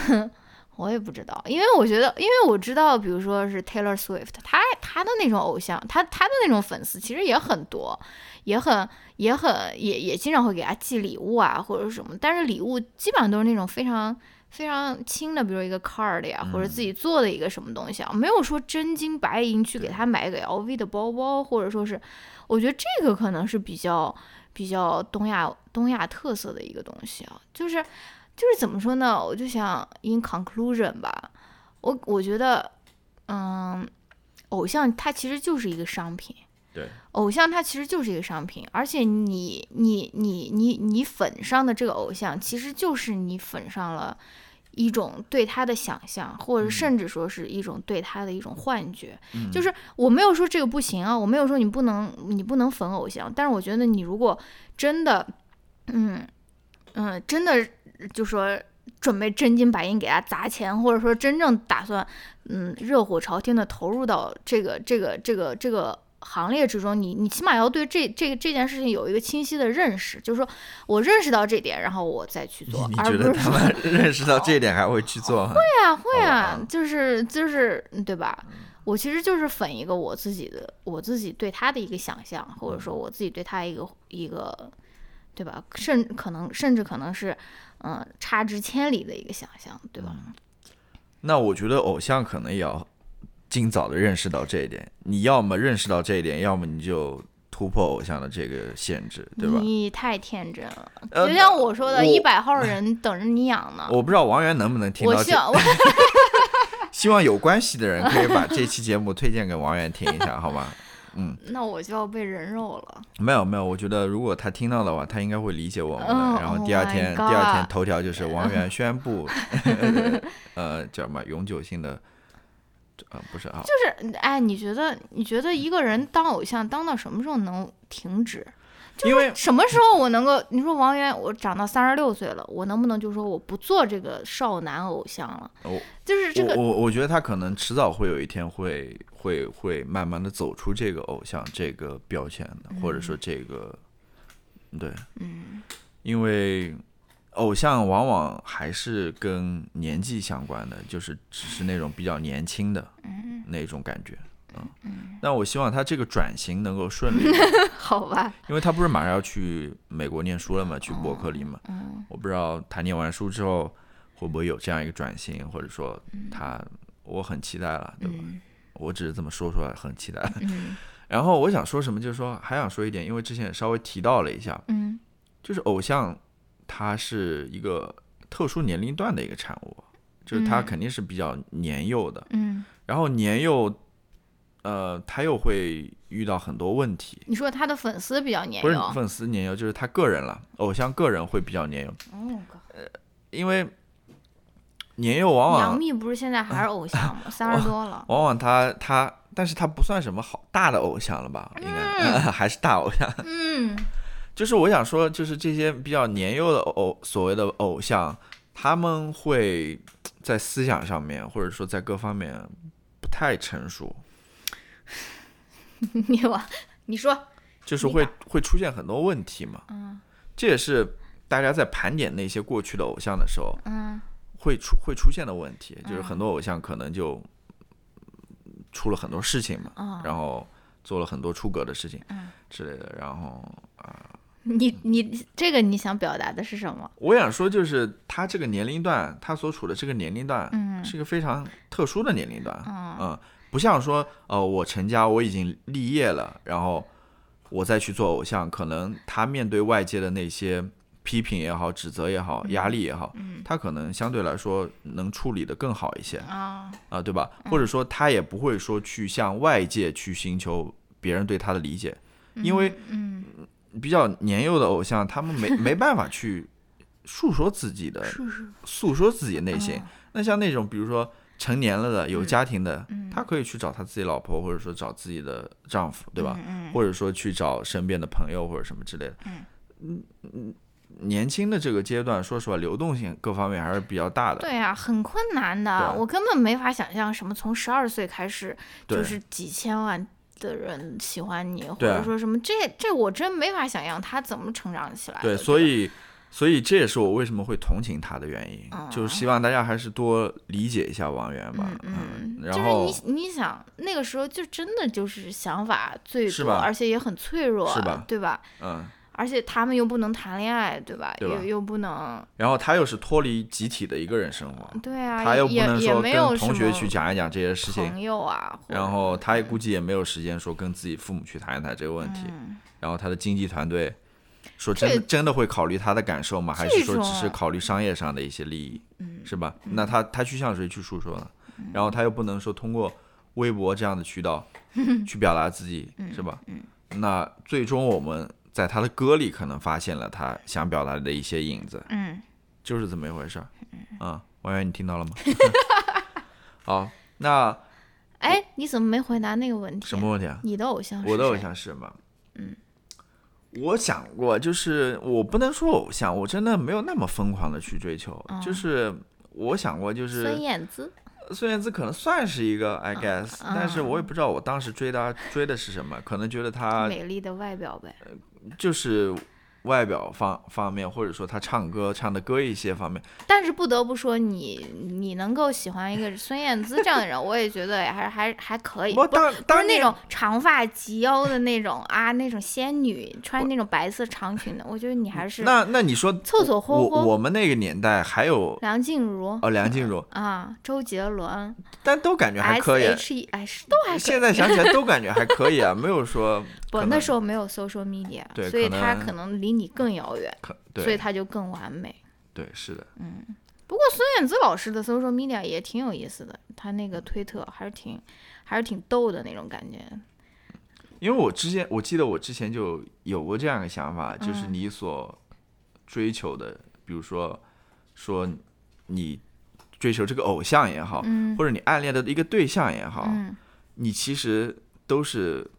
我也不知道，因为我觉得，因为我知道，比如说是 Taylor Swift，他他的那种偶像，他他的那种粉丝其实也很多，也很也很也也经常会给他寄礼物啊或者什么，但是礼物基本上都是那种非常非常轻的，比如一个 card 呀，或者自己做的一个什么东西啊，没有说真金白银去给他买个 LV 的包包，或者说是，我觉得这个可能是比较比较东亚东亚特色的一个东西啊，就是就是怎么说呢？我就想 in conclusion 吧，我我觉得，嗯，偶像它其实就是一个商品。对，偶像它其实就是一个商品，而且你你你你你粉上的这个偶像，其实就是你粉上了一种对他的想象，或者甚至说是一种对他的一种幻觉。就是我没有说这个不行啊，我没有说你不能你不能粉偶像，但是我觉得你如果真的，嗯嗯，真的就说准备真金白银给他砸钱，或者说真正打算嗯热火朝天的投入到这个这个这个这个。行列之中，你你起码要对这这个这件事情有一个清晰的认识，就是说我认识到这点，然后我再去做。你觉得他们 认识到这一点还会去做？会啊，会啊，就是就是对吧？我其实就是粉一个我自己的，我自己对他的一个想象，或者说我自己对他一个一个，对吧？甚可能甚至可能是嗯差之千里的一个想象，对吧？那我觉得偶像可能也要。尽早的认识到这一点，你要么认识到这一点，要么你就突破偶像的这个限制，对吧？你太天真了，就像我说的，一百号人等着你养呢。我不知道王源能不能听到。我希 望，希望有关系的人可以把这期节目推荐给王源听一下，好吗？嗯。那我就要被人肉了。没有没有，我觉得如果他听到的话，他应该会理解我们的。然后第二天，第二天头条就是王源宣布，呃，叫什么永久性的。啊，不是啊，就是哎，你觉得你觉得一个人当偶像当到什么时候能停止？因为什么时候我能够？你说王源，我长到三十六岁了，我能不能就说我不做这个少男偶像了？我就是这个，我我觉得他可能迟早会有一天会会会慢慢的走出这个偶像这个标签的，或者说这个对，嗯，因为。偶像往往还是跟年纪相关的，就是只是那种比较年轻的那种感觉，嗯嗯。但我希望他这个转型能够顺利。好吧。因为他不是马上要去美国念书了嘛，去伯克利嘛。嗯。我不知道他念完书之后会不会有这样一个转型，或者说他，我很期待了，对吧？我只是这么说出来，很期待。然后我想说什么，就是说还想说一点，因为之前也稍微提到了一下，嗯，就是偶像。他是一个特殊年龄段的一个产物，就是他肯定是比较年幼的，嗯，然后年幼，呃，他又会遇到很多问题。你说他的粉丝比较年幼，不是粉丝年幼，就是他个人了，偶像个人会比较年幼。哦，呃，因为年幼往往杨幂不是现在还是偶像吗？三十多了，往往他他，但是他不算什么好大的偶像了吧？应该 还是大偶像。嗯。就是我想说，就是这些比较年幼的偶所谓的偶像，他们会在思想上面，或者说在各方面不太成熟。你我你说，就是会会出现很多问题嘛。嗯，这也是大家在盘点那些过去的偶像的时候，嗯，会出会出现的问题，就是很多偶像可能就出了很多事情嘛，然后做了很多出格的事情，之类的，然后啊。你你这个你想表达的是什么？我想说，就是他这个年龄段，他所处的这个年龄段，嗯，是一个非常特殊的年龄段，嗯，不像说，呃，我成家，我已经立业了，然后我再去做偶像，可能他面对外界的那些批评也好、指责也好、压力也好，他可能相对来说能处理的更好一些，啊，啊，对吧？或者说他也不会说去向外界去寻求别人对他的理解，因为，嗯。比较年幼的偶像，他们没没办法去诉说自己的，诉说自己的内心。那像那种比如说成年了的有家庭的，他可以去找他自己老婆，或者说找自己的丈夫，对吧？或者说去找身边的朋友或者什么之类的。嗯嗯，年轻的这个阶段，说实话，流动性各方面还是比较大的。对呀，很困难的，我根本没法想象什么从十二岁开始就是几千万。的人喜欢你，或者说什么，这这我真没法想象他怎么成长起来的。对，所以所以这也是我为什么会同情他的原因，就是希望大家还是多理解一下王源吧。嗯，然后你你想那个时候就真的就是想法最多，而且也很脆弱，是吧？对吧？嗯。而且他们又不能谈恋爱，对吧？又又不能。然后他又是脱离集体的一个人生活。对啊。他又不能说跟同学去讲一讲这些事情。朋友啊。然后他也估计也没有时间说跟自己父母去谈一谈这个问题。然后他的经纪团队，说真真的会考虑他的感受吗？还是说只是考虑商业上的一些利益？嗯是吧？那他他去向谁去诉说呢？然后他又不能说通过微博这样的渠道 去表达自己，是吧？那最终我们。在他的歌里可能发现了他想表达的一些影子，嗯，就是这么一回事儿，嗯，王源，你听到了吗？好，那哎，你怎么没回答那个问题？什么问题啊？你的偶像是我的偶像是什么？嗯，我想过，就是我不能说偶像，我真的没有那么疯狂的去追求。哦就是我想过，就是孙燕姿。孙燕姿可能算是一个，I 嗯 guess，、但是我也不知道我当时追她追的是什么，可能觉得她美丽的外表呗。就是外表方方面，或者说他唱歌唱的歌一些方面，但是不得不说你，你能够喜欢一个孙燕姿这样的人，我也觉得还还还可以。不是当不是那种长发及腰的那种啊，那种仙女穿那种白色长裙的，我觉得你还是那那你说凑凑合我合我们那个年代还有梁静茹哦梁静茹，啊，周杰伦但都感觉还可以。，S.H.E，哎，是都还可以。现在想起来都感觉还可以啊，没有说不，那时候没有 social media，所以他可能离你更遥远，可所以对他就更完美。对是的，嗯不过孙燕姿老师的 social media 也挺有意思的，他那个推特还是挺还是挺逗的那种感觉。因为我之前我记得我之前就有过这样一个想法，嗯就是你所追求的，比如说说你追求这个偶像也好，嗯或者你暗恋的一个对象也好，嗯，你其实都是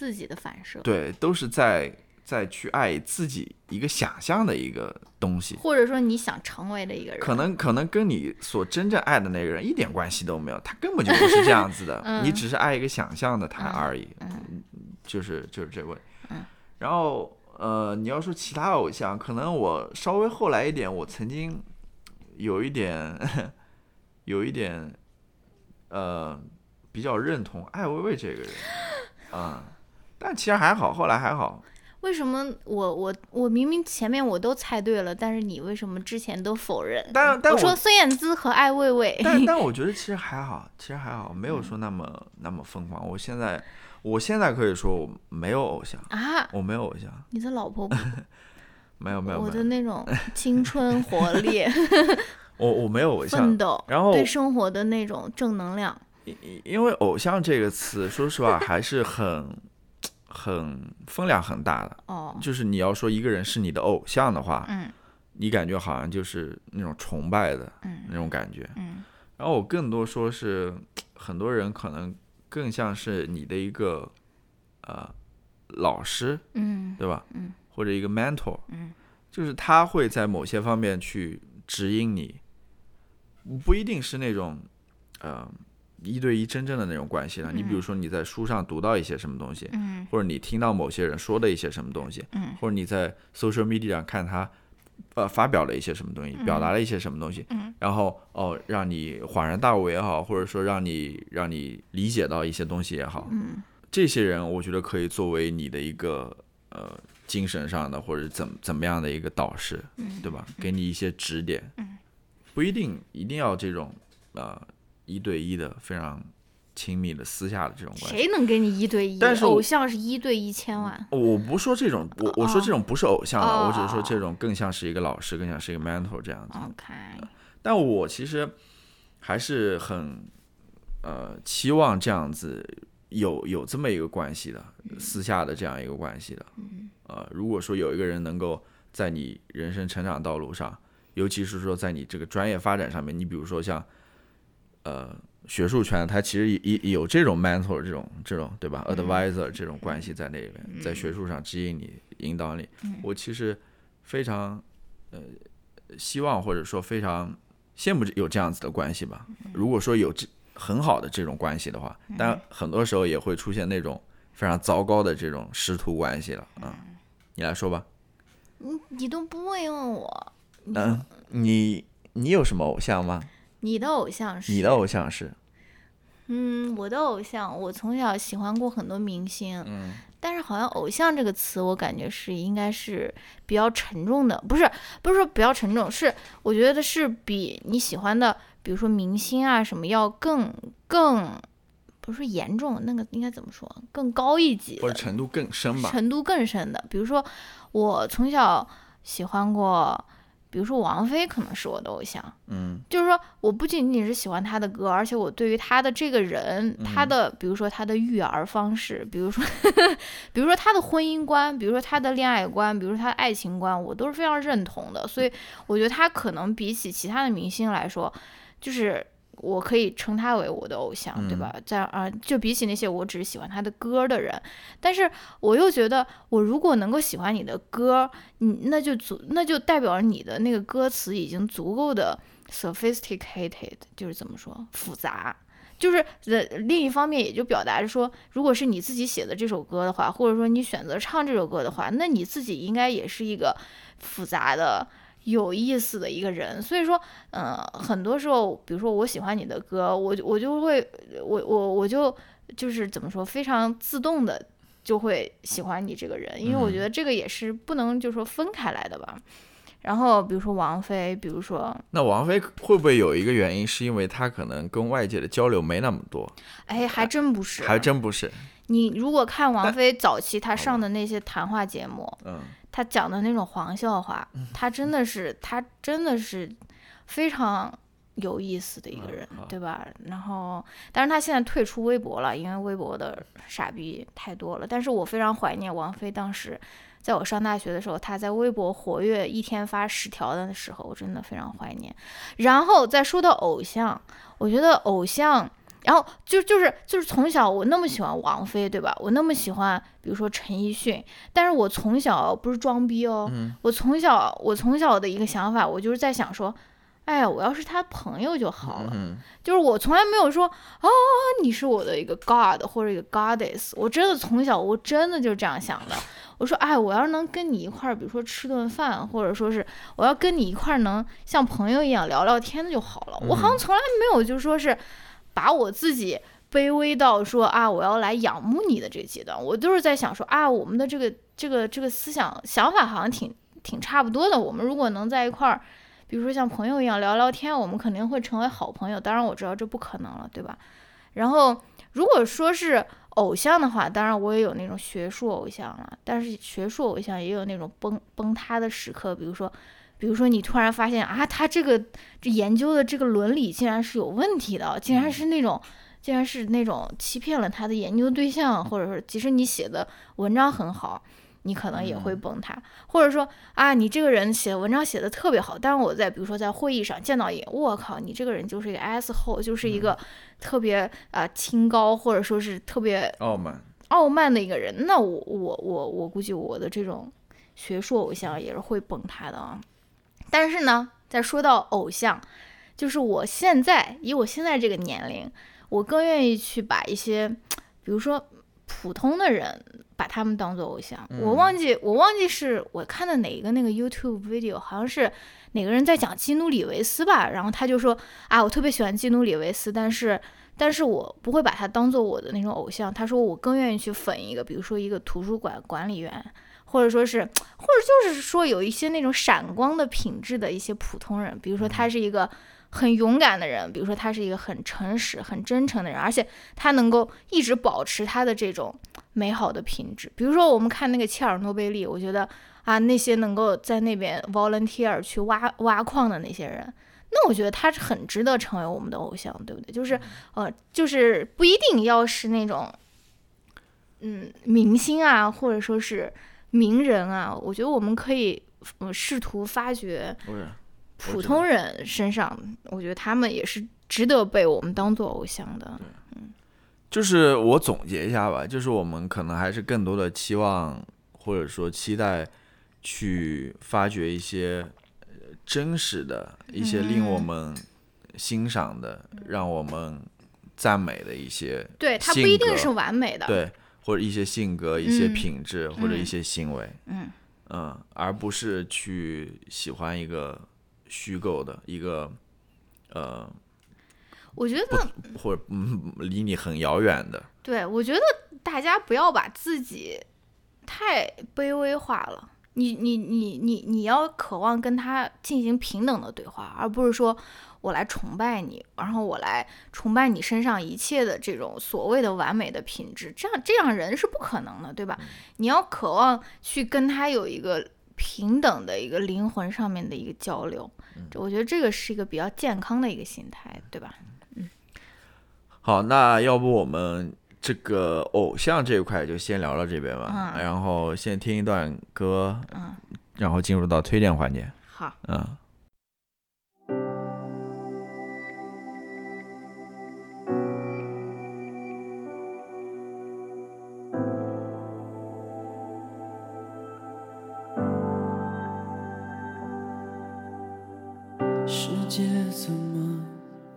自己的反射，对，都是在在去爱自己一个想象的一个东西。或者说你想成为的一个人，可能可能跟你所真正爱的那个人一点关系都没有，他根本就不是这样子的，嗯你只是爱一个想象的他嗯而已，嗯就是就是这位。嗯然后呃，你要说其他偶像，可能我稍微后来一点，我曾经有一点 有一点呃比较认同艾薇薇这个人啊、但其实还好，后来还好。为什么我我我明明前面我都猜对了，但是你为什么之前都否认？但但我我说孙燕姿和艾薇薇，但 但我觉得其实还好，其实还好，没有说那么那么疯狂。我现在我现在可以说我没有偶像，啊，我没有偶像，你的老婆不 没有没有没有，我的那种 青春活力、我我没有偶像奋。斗，然后对生活的那种正能量。因因为偶像这个词，说实话还是很很分量很大的。哦，就是你要说一个人是你的偶像的话，嗯。你感觉好像就是那种崇拜的嗯。那种感觉。嗯。然后我更多说是，很多人可能更像是你的一个呃老师，嗯。对吧？嗯，或者一个 mentor，嗯，就是他会在某些方面去指引你，不一定是那种呃一对一真正的那种关系了。你比如说你在书上读到一些什么东西，嗯。或者你听到某些人说的一些什么东西，嗯。或者你在 social media 上看他呃发表了一些什么东西，表达了一些什么东西，嗯。然后哦让你恍然大悟也好，或者说让你让你理解到一些东西也好，嗯。这些人我觉得可以作为你的一个呃精神上的或者怎怎么样的一个导师，嗯对吧？给你一些指点，嗯。不一定一定要这种呃一对一的非常亲密的私下的这种关系。谁能跟你一对一？但是偶像是一对一千万。我不说这种，我我说这种不是偶像的，哦我只是说这种更像是一个老师，更像是一个 mentor 这样子。OK，但我其实还是很呃期望这样子有有这么一个关系的，私下的这样一个关系的。呃，如果说有一个人能够在你人生成长道路上，尤其是说在你这个专业发展上面，你比如说像呃学术圈，它其实也也有这种 mentor 这种这种对吧，advisor 这种关系在那边，在学术上指引你、引导你。我其实非常呃希望或者说非常羡慕有这样子的关系吧。如果说有这很好的这种关系的话，但很多时候也会出现那种非常糟糕的这种师徒关系了啊。你来说吧，你都不问问我，嗯，你你有什么偶像吗？你的偶像是你的偶像是？嗯，我的偶像，我从小喜欢过很多明星，嗯，但是好像偶像这个词，我感觉是应该是比较沉重的，不是不是说比较沉重，是我觉得是比你喜欢的，比如说明星啊什么要更更不是严重，那个应该怎么说，更高一级的或者程度更深吧？程度更深的，比如说我从小喜欢过比如说王菲可能是我的偶像，嗯就是说我不仅仅是喜欢她的歌，而且我对于她的这个人，她的比如说她的育儿方式，比如说 比如说她的婚姻观，比如说她的恋爱观，比如说她的爱情观，我都是非常认同的。所以我觉得她可能比起其他的明星来说，就是。我可以称他为我的偶像，对吧？在啊、就比起那些我只是喜欢他的歌的人，但是我又觉得，我如果能够喜欢你的歌，你那就足，那就代表你的那个歌词已经足够的 sophisticated，就是怎么说复杂。就是呃，另一方面也就表达着说，如果是你自己写的这首歌的话，或者说你选择唱这首歌的话，那你自己应该也是一个复杂的、有意思的一个人。所以说，呃，很多时候，比如说我喜欢你的歌，我我就会，我我我就就是怎么说，非常自动的就会喜欢你这个人，因为我觉得这个也是不能就说分开来的吧。然后比如说王菲，比如说，那王菲会不会有一个原因，是因为她可能跟外界的交流没那么多？哎，还真不是，还真不是。你如果看王菲早期她上的那些谈话节目，嗯她讲的那种黄笑话，她真的是，她真的是非常有意思的一个人，嗯对吧？然后，但是她现在退出微博了，因为微博的傻逼太多了。但是我非常怀念王菲当时。在我上大学的时候，她在微博活跃，一天发十条的时候，我真的非常怀念。然后再说到偶像，我觉得偶像，然后就就是就是从小我那么喜欢王菲，对吧？我那么喜欢，比如说陈奕迅，但是我从小不是装逼哦，嗯我从小我从小的一个想法，我就是在想说，哎呀，我要是他朋友就好了。嗯就是我从来没有说哦，你是我的一个 god 或者一个 goddess，我真的从小我真的就是这样想的。我说，哎，我要是能跟你一块儿，比如说吃顿饭，或者说是我要跟你一块儿能像朋友一样聊聊天就好了。我好像从来没有就说是把我自己卑微到说啊，我要来仰慕你的这个阶段。我都是在想说啊，我们的这个这个这个思想想法好像挺挺差不多的。我们如果能在一块儿。比如说像朋友一样聊聊天，我们肯定会成为好朋友。当然我知道这不可能了，对吧？然后如果说是偶像的话，当然我也有那种学术偶像了，但是学术偶像也有那种崩崩塌的时刻。比如说，比如说你突然发现啊，他这个这研究的这个伦理竟然是有问题的，竟然是那种。竟然是那种欺骗了他的研究对象，或者说，即使你写的文章很好，你可能也会崩塌，或者说啊，你这个人写文章写的特别好，但是我在比如说在会议上见到一，我靠，你这个人就是一个 s 后，就是一个特别啊、呃、清高，或者说是特别傲慢，傲慢的一个人，那我我我我估计我的这种学术偶像也是会崩塌的啊。但是呢，再说到偶像，就是我现在以我现在这个年龄，我更愿意去把一些，比如说普通的人。把他们当做偶像，嗯我忘记我忘记是我看的哪一个那个 YouTube video，好像是哪个人在讲基努里维斯吧，然后他就说啊，我特别喜欢基努里维斯，但是但是我不会把他当做我的那种偶像。他说我更愿意去粉一个，比如说一个图书馆管理员，或者说是 或者就是说有一些那种闪光的品质的一些普通人，比如说他是一个。很勇敢的人，比如说他是一个很诚实、很真诚的人，而且他能够一直保持他的这种美好的品质。比如说我们看那个切尔诺贝利，我觉得啊，那些能够在那边 volunteer 去挖挖矿的那些人，那我觉得他是很值得成为我们的偶像，对不对？就是呃，就是不一定要是那种嗯明星啊，或者说是名人啊，我觉得我们可以呃试图发掘。普通人身上，我觉得他们也是值得被我们当做偶像的。就是我总结一下吧，就是我们可能还是更多的期望或者说期待去发掘一些呃真实的一些令我们欣赏的、让我们赞美的一些对，它不一定是完美的。，对，或者一些性格、一些嗯。品质、或者一嗯。些行为，嗯。嗯，而不是去喜欢一个虚构的一个呃我觉得，或者嗯离你很遥远的，对我觉得大家不要把自己太卑微化了。你你你你你要渴望跟他进行平等的对话，而不是说我来崇拜你，然后我来崇拜你身上一切的这种所谓的完美的品质，这样这样人是不可能的，对吧？你要渴望去跟他有一个平等的一个灵魂上面的一个交流。我觉得这个是一个比较健康的一个心态，对吧？嗯好，那要不我们这个偶像这一块就先聊到这边吧，嗯然后先听一段歌，嗯，然后进入到推荐环节。好。嗯。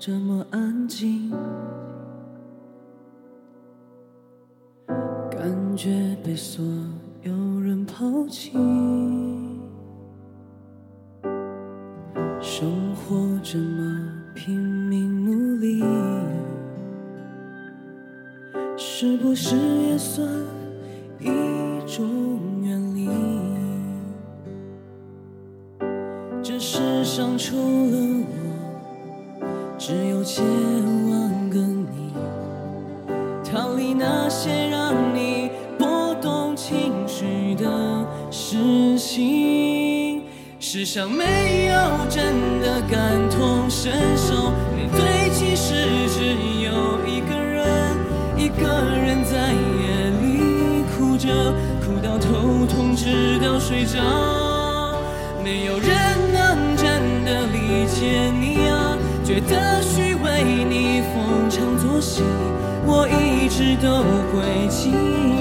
这么安静？感觉被所有人抛弃。生活这么拼命努力，是不是也算一种远离？这世上除了，千万个你。逃离那些让你波动情绪的事情，世上没有真的感同身受，面对其实只有一个人，一个人在夜里哭着，哭到头痛，直到睡着。没有人能真的理解你啊，觉得为，你逢场作戏。我一直都会记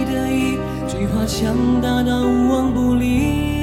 得一句话，强大到无往不利。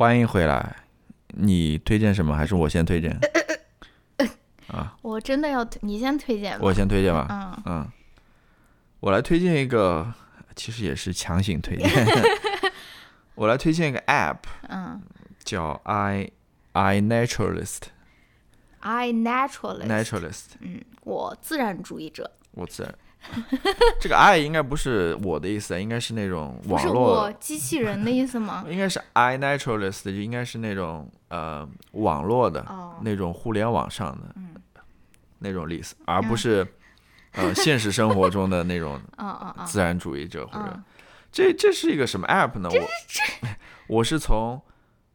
欢迎回来。你推荐什么？还是我先推荐？啊，我真的要推，你先推荐吧。我先推荐吧。嗯嗯，我来推荐一个，其实也是强行推荐。我来推荐一个 App，嗯叫 i i Naturalist，I naturalist，Naturalist。嗯，我自然主义者，我自然，这个 i 应该不是我的意思，应该是那种不是网络我机器人的意思吗？应该是 i naturalist，就应该是那种呃网络的、哦那种互联网上的、嗯那种意思，而不是、呃现实生活中的那种 自然主义者或者、嗯这这是一个什么 app 呢？我 我是从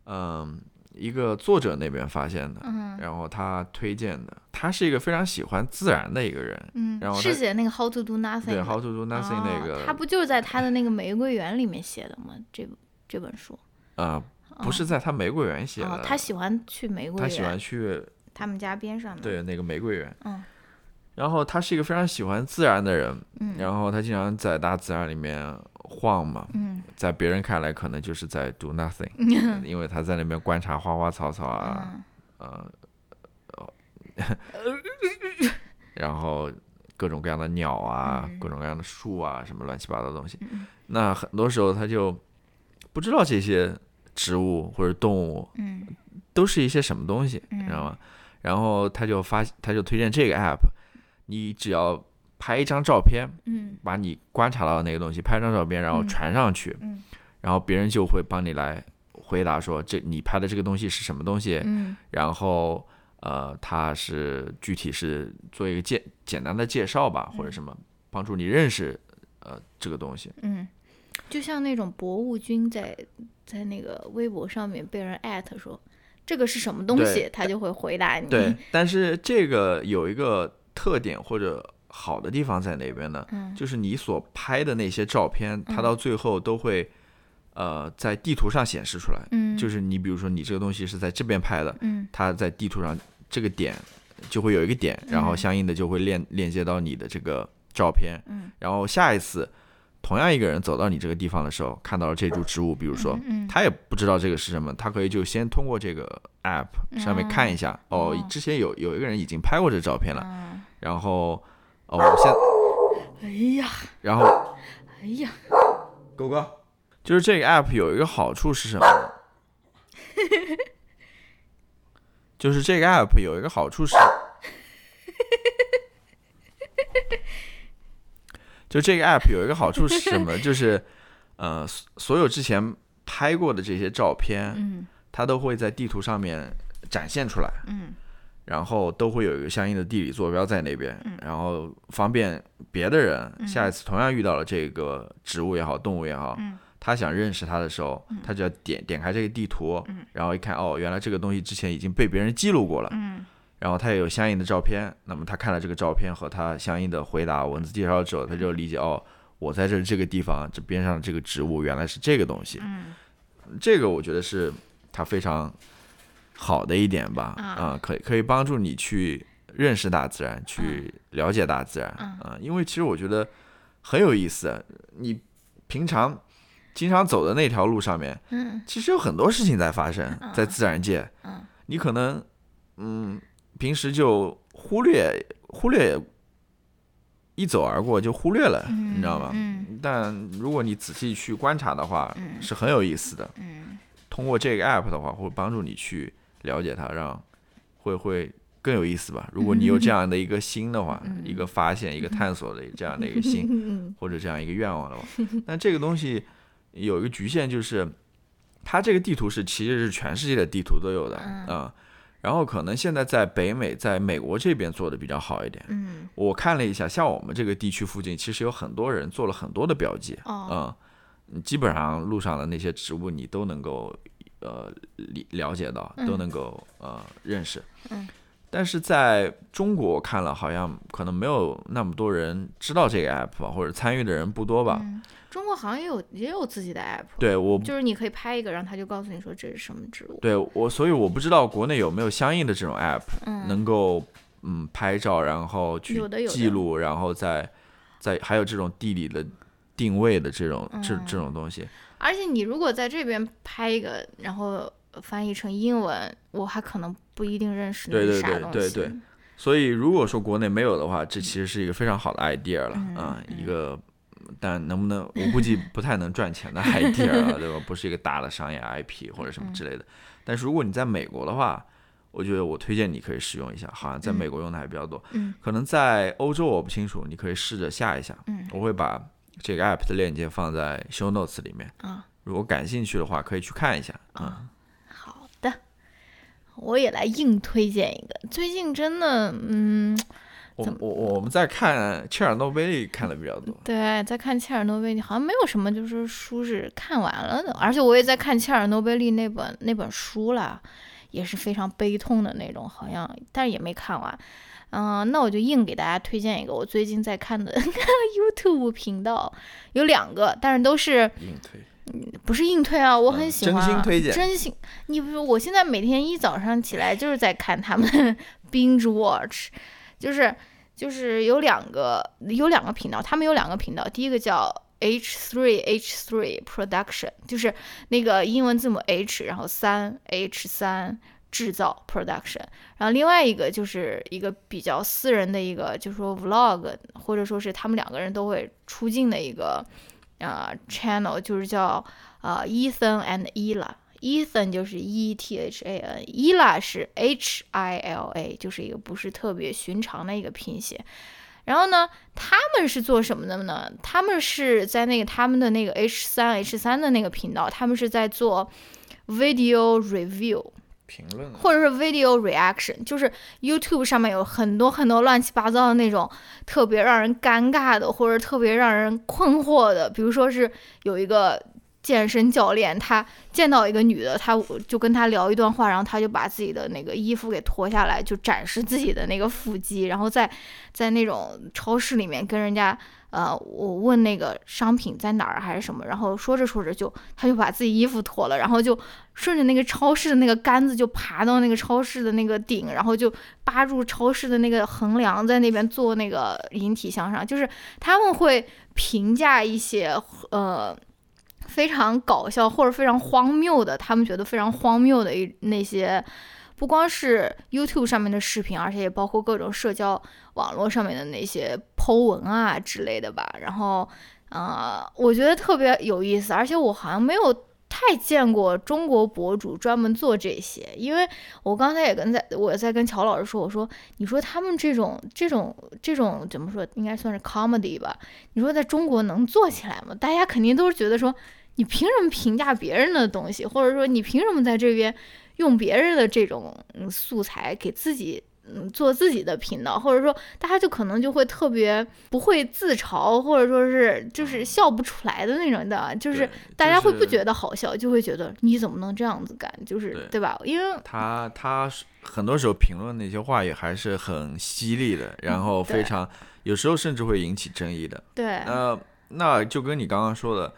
嗯、一个作者那边发现的，嗯然后他推荐的，他是一个非常喜欢自然的一个人，嗯然后，是写那个 How to do nothing 对 How to do nothing 那哦个他不就是在他的那个玫瑰园里面写的吗？这这本书呃不是在他玫瑰园写的，哦，他喜欢去玫瑰园，他喜欢去他们家边上的，对那个玫瑰园。嗯然后他是一个非常喜欢自然的人，嗯。然后他经常在大自然里面晃嘛，嗯。在别人看来可能就是在 do nothing，因为他在那边观察花花草草啊，嗯。呃，然后各种各样的鸟啊，嗯。各种各样的树啊，什么乱七八糟的东西。嗯。那很多时候他就不知道这些植物或者动物嗯。都是一些什么东西，你知道吗？然后他就发，他就推荐这个 app，你只要拍一张照片，嗯把你观察到的那个东西拍张照片，然后嗯传上去，嗯然后别人就会帮你来回答说这你拍的这个东西是什么东西，嗯然后呃，他是具体是做一个简简单的介绍吧，或者什么帮助你认识呃这个东西。嗯，就像那种博物君在在那个微博上面被人艾特说这个是什么东西，他就会回答你。对，但是这个有一个特点或者好的地方在哪边呢？嗯。就是你所拍的那些照片，它到最后都会呃在地图上显示出来。嗯，就是你比如说你这个东西是在这边拍的，嗯。它在地图上这个点就会有一个点，然后嗯相应的就会链链接到你的这个照片，嗯。然后下一次同样一个人走到你这个地方的时候，看到了这株植物，比如说嗯他也不知道这个是什么，他可以就先通过这个 app 上面看一下，哦哦，之前有有一个人已经拍过这照片了，嗯然后哦，我现哎呀然后哎呀，狗哥，就是这个 app 有一个好处是什么呢？就是这个 app 有一个好处是，就这个 app 有一个好处是什么？就是呃，所所有之前拍过的这些照片，嗯它都会在地图上面展现出来，嗯然后都会有一个相应的地理坐标在那边，然后方便别的人下一次同样遇到了这个植物也好，动物也好，嗯。他想认识它的时候，他就要点点开这个地图，然后一看，哦，原来这个东西之前已经被别人记录过了，嗯。然后他也有相应的照片，那么他看了这个照片和他相应的回答文字介绍之后，他就理解哦，我在这这个地方这边上这个植物原来是这个东西，嗯。这个我觉得是他非常好的一点吧，啊。啊、可以可以帮助你去认识大自然，去了解大自然，嗯。啊、因为其实我觉得很有意思，你平常经常走的那条路上面，嗯。其实有很多事情在发生，在自然界，嗯。你可能嗯平时就忽略忽略。一走而过就忽略了，你知道吗？嗯。但如果你仔细去观察的话，嗯。是很有意思的。嗯。通过这个 app 的话，会帮助你去了解它，让会会更有意思吧。如果你有这样的一个心的话，一个发现、一个探索的这样的一个心，嗯 或者这样一个愿望的话，那这个东西有一个局限，就是它这个地图是其实是全世界的地图都有的啊、嗯然后可能现在在北美，在美国这边做的比较好一点。嗯。我看了一下，像我们这个地区附近，其实有很多人做了很多的标记，哦。嗯，基本上路上的那些植物你都能够呃理了解到，都能够呃认识。嗯但是在中国我看了，好像可能没有那么多人知道这个 app 吧，或者参与的人不多吧。嗯，中国好像也有也有自己的 app，对我，就是你可以拍一个，然后他就告诉你说这是什么植物。对我，所以我不知道国内有没有相应的这种 app，、嗯能够嗯拍照，然后去有的有的记录，然后再再还有这种地理的定位的这种、这这种东西。而且你如果在这边拍一个，然后翻译成英文，我还可能不一定认识那对对对是啥东西。对对所以如果说国内没有的话，这其实是一个非常好的 idea 了嗯啊、一个。但能不能，我估计不太能赚钱的 idea 了，对吧？不是一个大的商业 IP 或者什么之类的。但是如果你在美国的话，我觉得我推荐你可以使用一下，好像在美国用的还比较多。嗯可能在欧洲我不清楚，你可以试着下一下。嗯我会把这个 app 的链接放在 show notes 里面，啊，如果感兴趣的话，可以去看一下。嗯，好的，我也来硬推荐一个。最近真的，嗯，我我我们在看切尔诺贝利看的比较多。对，在看切尔诺贝利，好像没有什么就是书是看完了的，而且我也在看切尔诺贝利那本那本书啦，也是非常悲痛的那种，好像但是也没看完。嗯、那我就硬给大家推荐一个我最近在看的 YouTube 频道，有两个，但是都是硬推，不是硬推啊，我嗯很喜欢、真心推荐真心。你不是，我现在每天一早上起来就是在看他们的 binge watch，就是就是有两个有两个频道，他们有两个频道，第一个叫 H3 H3 Production，就是那个英文字母 H，然后三 H 三制造 Production，然后另外一个就是一个比较私人的一个，就是说 Vlog，或者说是他们两个人都会出镜的一个呃 channel，就是叫呃 Ethan and Ella。Ethan 就是 E T H A N，Ella 是 H I L A，就是一个不是特别寻常的一个拼写。然后呢，他们是做什么的呢？他们是在那个他们的那个 H 三 H 三的那个频道，他们是在做 video review。评论或者是 video reaction，就是 YouTube 上面有很多很多乱七八糟的那种特别让人尴尬的，或者特别让人困惑的，比如说是有一个健身教练，他见到一个女的，他就跟她聊一段话，然后他就把自己的那个衣服给脱下来，就展示自己的那个腹肌，然后在在那种超市里面跟人家。呃，我问那个商品在哪儿还是什么，然后说着说着就，他就把自己衣服脱了，然后就顺着那个超市的那个杆子就爬到那个超市的那个顶，然后就扒住超市的那个横梁，在那边做那个引体向上，就是他们会评价一些呃非常搞笑或者非常荒谬的，他们觉得非常荒谬的一那些。不光是 YouTube 上面的视频，而且也包括各种社交网络上面的那些 Po 文啊之类的吧。然后，呃，我觉得特别有意思，而且我好像没有太见过中国博主专门做这些，因为我刚才也跟在我在跟乔老师说，我说你说他们这种这种这种怎么说，应该算是 comedy 吧？你说在中国能做起来吗？大家肯定都是觉得说，你凭什么评价别人的东西，或者说你凭什么在这边用别人的这种嗯素材给自己。嗯，做自己的频道，或者说大家就可能就会特别不会自嘲，或者说是就是笑不出来的那种的，就是大家会不觉得好笑，就会觉得你怎么能这样子干，就是对吧？因为他他很多时候评论那些话也还是很犀利的，然后非常有时候甚至会引起争议的。对，呃，那就跟你刚刚说的，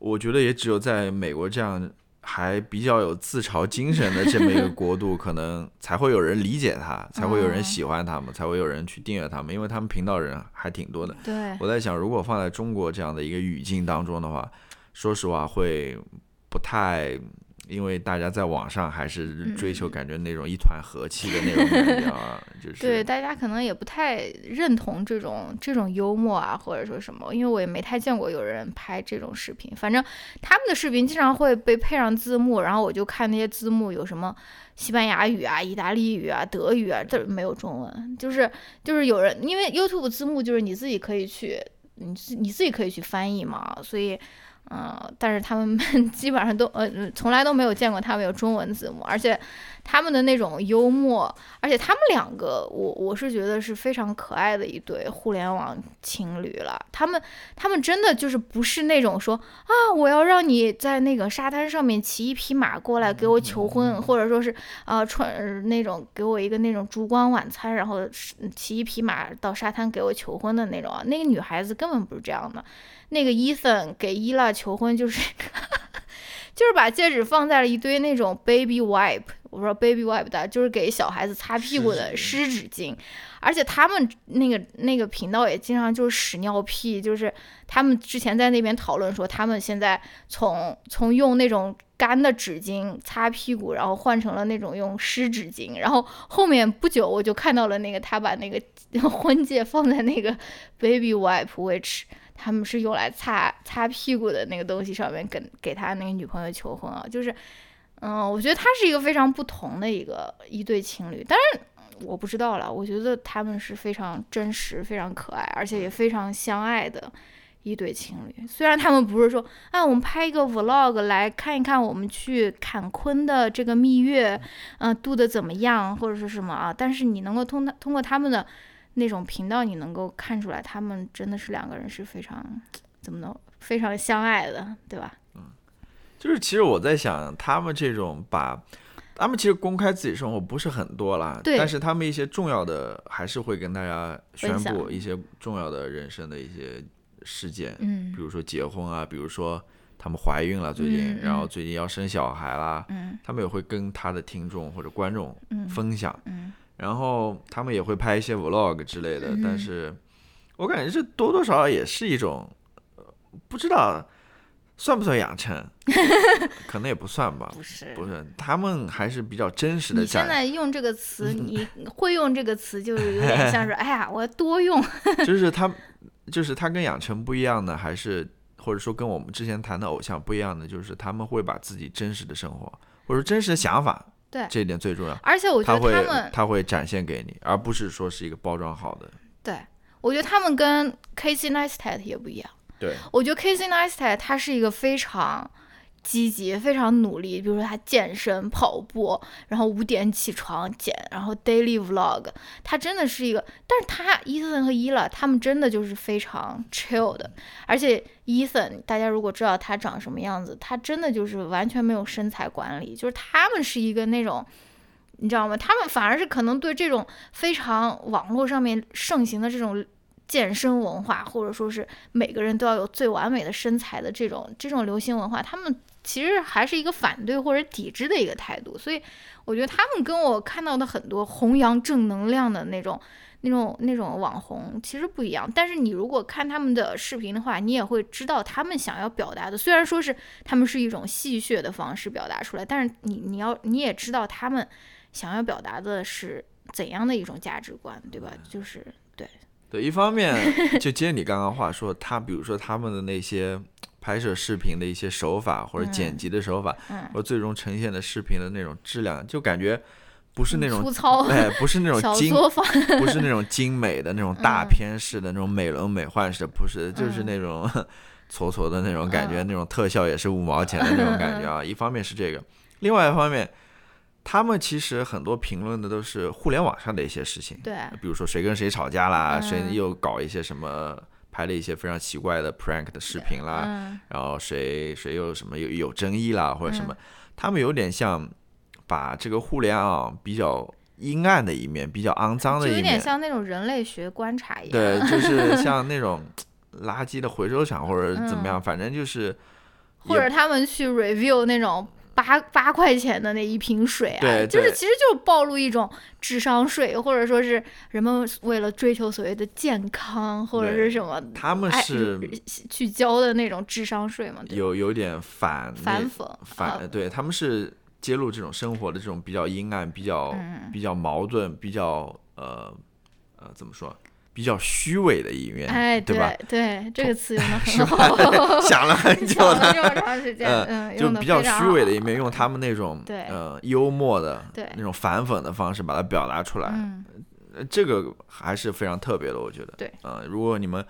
我觉得也只有在美国这样。还比较有自嘲精神的这么一个 国度，可能才会有人理解他，才会有人喜欢他们，才会有人去订阅他们，因为他们频道人还挺多的。对，我在想，如果放在中国这样的一个语境当中的话，说实话会不太。因为大家在网上还是追求感觉那种一团和气的那种感觉啊，就 是对大家可能也不太认同这种这种幽默啊，或者说什么，因为我也没太见过有人拍这种视频。反正他们的视频经常会被配上字幕，然后我就看那些字幕有什么西班牙语啊、意大利语啊、德语啊，这没有中文，就是就是有人因为 YouTube 字幕就是你自己可以去，你自你自己可以去翻译嘛，所以。嗯，但是他们 基本上都呃，从来都没有见过他们有中文字幕，而且他们的那种幽默，而且他们两个，我我是觉得是非常可爱的一对互联网情侣了。他们他们真的就是不是那种说啊，我要让你在那个沙滩上面骑一匹马过来给我求婚，或者说是啊穿那种给我一个那种烛光晚餐，然后骑一匹马到沙滩给我求婚的那种啊。那个女孩子根本不是这样的。那个伊森给伊拉求婚，就是 就是把戒指放在了一堆那种 baby wipe，我不知道 baby wipe 的，就是给小孩子擦屁股的湿纸巾。而且他们那个那个频道也经常就是屎尿屁，就是他们之前在那边讨论说，他们现在从从用那种干的纸巾擦屁股，然后换成了那种用湿纸巾。然后后面不久我就看到了那个他把那个 婚戒放在那个 baby wipe，which。他们是用来擦擦屁股的那个东西上面，跟给他那个女朋友求婚啊，就是，嗯，我觉得他是一个非常不同的一个一对情侣，但是我不知道了，我觉得他们是非常真实、非常可爱，而且也非常相爱的一对情侣。虽然他们不是说，啊，我们拍一个 vlog 来看一看我们去坎昆的这个蜜月，嗯，度的怎么样，或者是什么啊，但是你能够通通过他们的。那种频道你能够看出来，他们真的是两个人是非常怎么能非常相爱的，对吧？嗯，就是其实我在想，他们这种把他们其实公开自己生活不是很多啦，对，但是他们一些重要的还是会跟大家宣布一些重要的人生的一些事件，嗯，比如说结婚啊，比如说他们怀孕了最近，然后最近要生小孩啦，嗯，他们也会跟他的听众或者观众分享，嗯。然后他们也会拍一些 vlog 之类的，但是我感觉这多多少少也是一种，不知道算不算养成，可能也不算吧。不是，不是，他们还是比较真实的。你现在用这个词，你会用这个词，就是有点像是，哎呀，我多用。就是他，就是他跟养成不一样的，还是或者说跟我们之前谈的偶像不一样的，就是他们会把自己真实的生活或者真实的想法。对，这一点最重要。而且我觉得他们他会展现给你，而不是说是一个包装好的。对，我觉得他们跟 Casey Neistat 也不一样。对，我觉得 Casey Neistat 他是一个非常。积极，非常努力。比如说他健身、跑步，然后五点起床剪，然后 daily vlog。他真的是一个，但是他伊森和伊拉他们真的就是非常 chill 的。而且伊森，大家如果知道他长什么样子，他真的就是完全没有身材管理，就是他们是一个那种，你知道吗？他们反而是可能对这种非常网络上面盛行的这种健身文化，或者说是每个人都要有最完美的身材的这种这种流行文化，他们。其实还是一个反对或者抵制的一个态度，所以我觉得他们跟我看到的很多弘扬正能量的那种、那种、那种网红其实不一样。但是你如果看他们的视频的话，你也会知道他们想要表达的，虽然说是他们是一种戏谑的方式表达出来，但是你你要你也知道他们想要表达的是怎样的一种价值观，对吧？就是对。一方面就接你刚刚话说，他比如说他们的那些拍摄视频的一些手法，或者剪辑的手法，嗯或者最终呈现的视频的那种质量，就感觉不是那种粗糙哎，不是那种精，不是那种精美的那种大嗯片式的那种美轮美奂式的，不是，就是嗯那种 搓搓的那种感觉，嗯那种特效也是五毛钱的那种感觉啊。一方面是这个，另外一方面，他们其实很多评论的都是互联网上的一些事情，对，比如说谁跟谁吵架啦，谁嗯又搞一些什么。拍了一些非常奇怪的 prank 的视频啦，嗯。然后谁谁又什么有有争议啦，或者什么，嗯。他们有点像把这个互联网比较阴暗的一面、比较肮脏的一面，有点像那种人类学观察一样。对，就是像 那种垃圾的回收厂或者怎么嗯。样，反正就是或者他们去 review 那种八八块钱的那一瓶水啊，就是其实就是暴露一种智商税，或者说是人们为了追求所谓的健康或者是什么，他们哎是去交的那种智商税嘛，有有点反反讽反，啊对他们是揭露这种生活的这种比较阴暗、比较、嗯。比较矛盾、比较呃呃怎么说，比较虚伪的一面，哎，对吧？对，这个词用的很好，想了很久了这么长时间，呃嗯，就比较虚伪的一面，用他们那种对。呃幽默的对。那种反讽的方式把它表达出来，嗯，呃这个还是非常特别的，我觉得。对，嗯，如果你们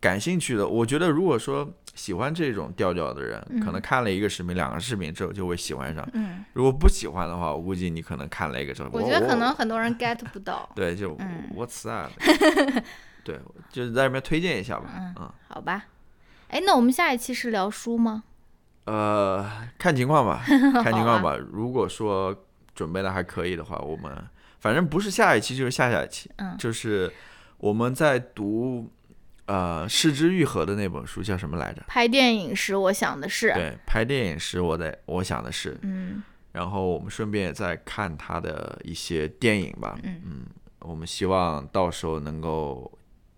感兴趣的，我觉得如果说喜欢这种调调的人，可能嗯看了一个视频、两个视频之后就会喜欢上。嗯，如果不喜欢的话，我估计你可能看了一个之后，我觉得可能很多人 get 不到，对，就嗯 What's that？对，就是在这边推荐一下吧。嗯嗯，好吧？哎，那我们下一期是聊书吗？呃，看情况吧，看情况吧。如果说准备的还可以的话，我们反正不是下一期就是下下一期，嗯就是我们在读呃《失之愈合》的那本书叫什么来着？拍电影时，我想的是，对，拍电影时我在我想的是，嗯然后我们顺便也在看他的一些电影吧。嗯我们希望到时候能够，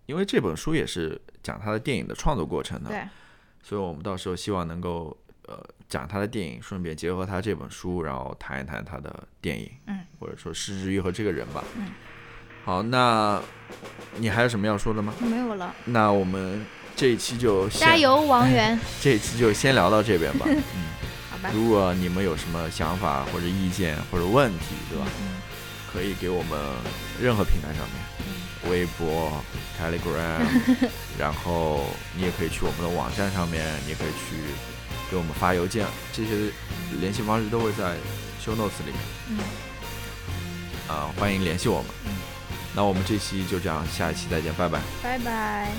因为这本书也是讲他的电影的创作过程的，对，所以我们到时候希望能够呃讲他的电影，顺便结合他这本书，然后谈一谈他的电影，嗯，或者说失之愈合这个人吧。嗯，好，那你还有什么要说的吗？没有了，那我们这一期就先加，油，王源，这一期就先聊到这边吧。嗯，好吧？如果你们有什么想法或者意见或者问题，对吧？嗯可以给我们任何平台上面，微博、Telegram，然后你也可以去我们的网站上面，你也可以去给我们发邮件，这些联系方式都会在 show notes 里面嗯，啊、欢迎联系我们。嗯那我们这期就这样下一期再见拜拜。拜拜。